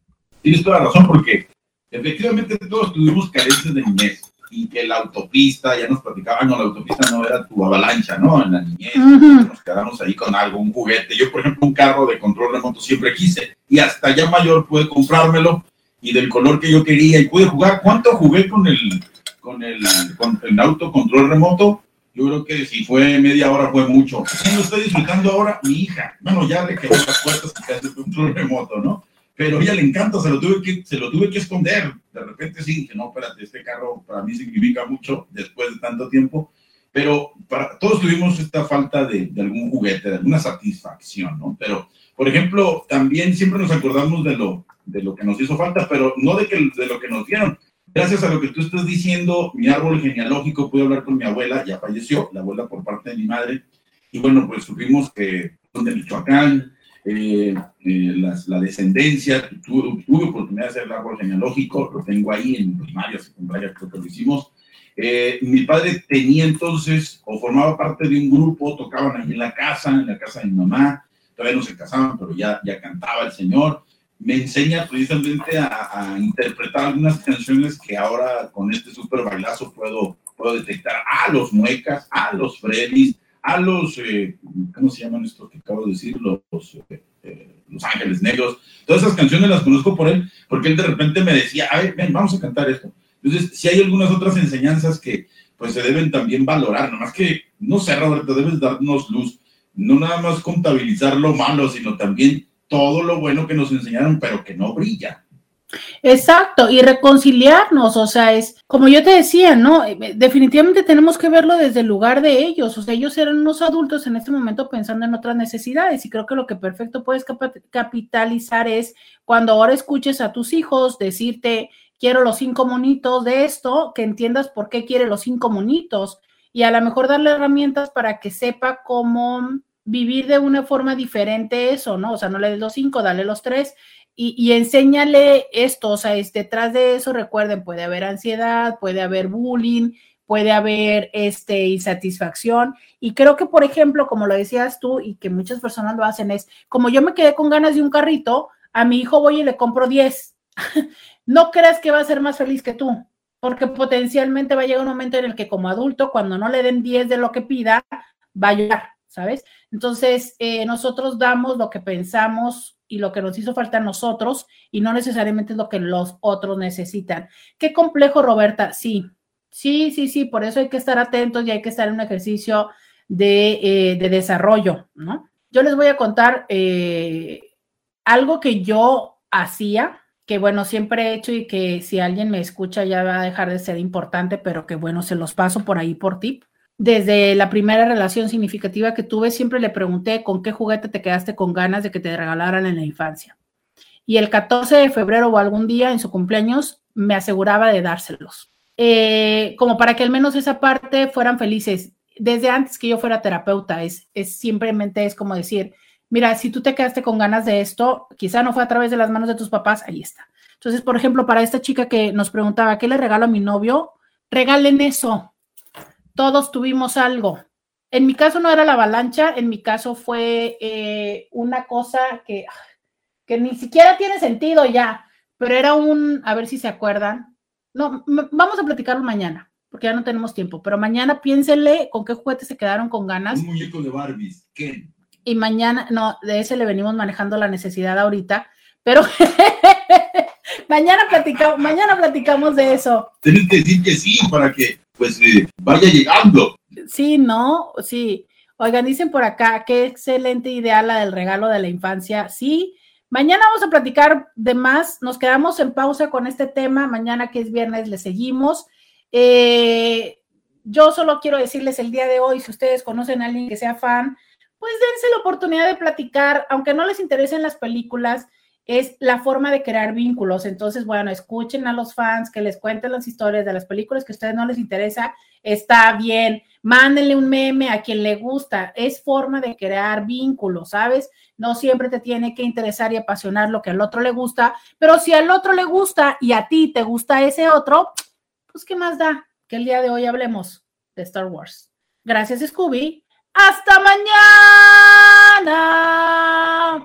tienes toda la razón porque efectivamente todos tuvimos carencias de niñez y que la autopista, ya nos platicaban, no, la autopista no era tu avalancha, ¿no? En la niñez, nos quedamos ahí con algo, un juguete. Yo, por ejemplo, un carro de control remoto siempre quise y hasta ya mayor pude comprármelo y del color que yo quería y pude jugar. ¿Cuánto jugué con el, con el, con el auto control remoto? Yo creo que si fue media hora fue mucho. ¿Quién lo estoy disfrutando ahora? Mi hija. Bueno, ya le quedó las puertas que hace el control remoto, ¿no? Pero a ella le encanta, se lo tuve que, se lo tuve que esconder. De repente sí, que no, espérate, este carro para mí significa mucho después de tanto tiempo, pero para, todos tuvimos esta falta de, de, algún juguete, de alguna satisfacción, ¿no? Pero, por ejemplo, también siempre nos acordamos de lo, de lo que nos hizo falta, pero no de, que, de lo que nos dieron. Gracias a lo que tú estás diciendo, mi árbol genealógico, pude hablar con mi abuela, ya falleció, la abuela por parte de mi madre, y bueno, pues supimos que son de Michoacán, eh, eh, la descendencia, tuve, tuve, oportunidad de hacer el árbol genealógico, lo tengo ahí en primaria, secundaria, creo que lo hicimos. Eh, mi padre tenía entonces, o formaba parte de un grupo, tocaban ahí en la casa, en la casa de mi mamá, todavía no se casaban, pero ya, ya cantaba el Señor. Me enseña precisamente a, a interpretar algunas canciones que ahora con este super bailazo puedo, puedo detectar. A los muecas, a los Freddys, a los, eh, ¿cómo se llaman estos que acabo de decir? Los, eh, eh, los Ángeles Negros. Todas esas canciones las conozco por él, porque él de repente me decía, a ver, ven, vamos a cantar esto. Entonces, si hay algunas otras enseñanzas que pues se deben también valorar, nomás que, no sé, Roberto, debes darnos luz, no nada más contabilizar lo malo, sino también todo lo bueno que nos enseñaron, pero que no brilla. Exacto, y reconciliarnos, o sea, es como yo te decía, ¿no? Eh, definitivamente tenemos que verlo desde el lugar de ellos, o sea, ellos eran unos adultos en este momento pensando en otras necesidades y creo que lo que perfecto puedes capitalizar es cuando ahora escuches a tus hijos decirte, quiero los cinco monitos de esto, que entiendas por qué quiere los cinco monitos y a lo mejor darle herramientas para que sepa cómo vivir de una forma diferente eso, ¿no? O sea, no le des los cinco, dale los tres y, y, enséñale esto, o sea, es, detrás de eso, recuerden, puede haber ansiedad, puede haber bullying, puede haber este, insatisfacción. Y creo que, por ejemplo, como lo decías tú y que muchas personas lo hacen, es como yo me quedé con ganas de un carrito, a mi hijo voy y le compro 10. no creas que va a ser más feliz que tú, porque potencialmente va a llegar un momento en el que como adulto, cuando no le den 10 de lo que pida, va a llorar, ¿sabes? Entonces, eh, nosotros damos lo que pensamos y lo que nos hizo falta a nosotros y no necesariamente es lo que los otros necesitan. Qué complejo, Roberta. Sí, Sí, sí, sí, por eso hay que estar atentos y hay que estar en un ejercicio de, eh, de desarrollo, ¿no? Yo les voy a contar eh, algo que yo hacía, que bueno, siempre he hecho y que si alguien me escucha ya va a dejar de ser importante, pero que bueno, se los paso por ahí por tip. Desde la primera relación significativa que tuve, siempre le pregunté con qué juguete te quedaste con ganas de que te regalaran en la infancia. Y el 14 de febrero o algún día en su cumpleaños me aseguraba de dárselos. Eh, como para que al menos esa parte fueran felices. Desde antes que yo fuera terapeuta, es, es simplemente es como decir, mira, si tú te quedaste con ganas de esto, quizá no fue a través de las manos de tus papás, ahí está. Entonces, por ejemplo, para esta chica que nos preguntaba, ¿qué le regalo a mi novio? Regalen eso. Todos tuvimos algo. En mi caso no era la avalancha, en mi caso fue eh, una cosa que, que ni siquiera tiene sentido ya, pero era un, a ver si se acuerdan. No, vamos a platicarlo mañana, porque ya no tenemos tiempo, pero mañana piénsenle con qué juguetes se quedaron con ganas. Un muñeco de Barbies, ¿qué? y mañana, no, de ese le venimos manejando la necesidad ahorita, pero mañana platicamos, mañana platicamos de eso. Tienes que decir que sí para que pues eh, vaya llegando. Sí, no, sí. Oigan, dicen por acá, qué excelente idea la del regalo de la infancia. Sí, mañana vamos a platicar de más. Nos quedamos en pausa con este tema. Mañana que es viernes le seguimos. Eh, yo solo quiero decirles el día de hoy, si ustedes conocen a alguien que sea fan, pues dense la oportunidad de platicar, aunque no les interesen las películas, es la forma de crear vínculos. Entonces, bueno, escuchen a los fans, que les cuenten las historias de las películas que a ustedes no les interesa, está bien. Mándenle un meme a quien le gusta. Es forma de crear vínculos, ¿sabes? No siempre te tiene que interesar y apasionar lo que al otro le gusta, pero si al otro le gusta y a ti te gusta ese otro, pues ¿qué más da? Que el día de hoy hablemos de Star Wars. Gracias, Scooby. Hasta mañana.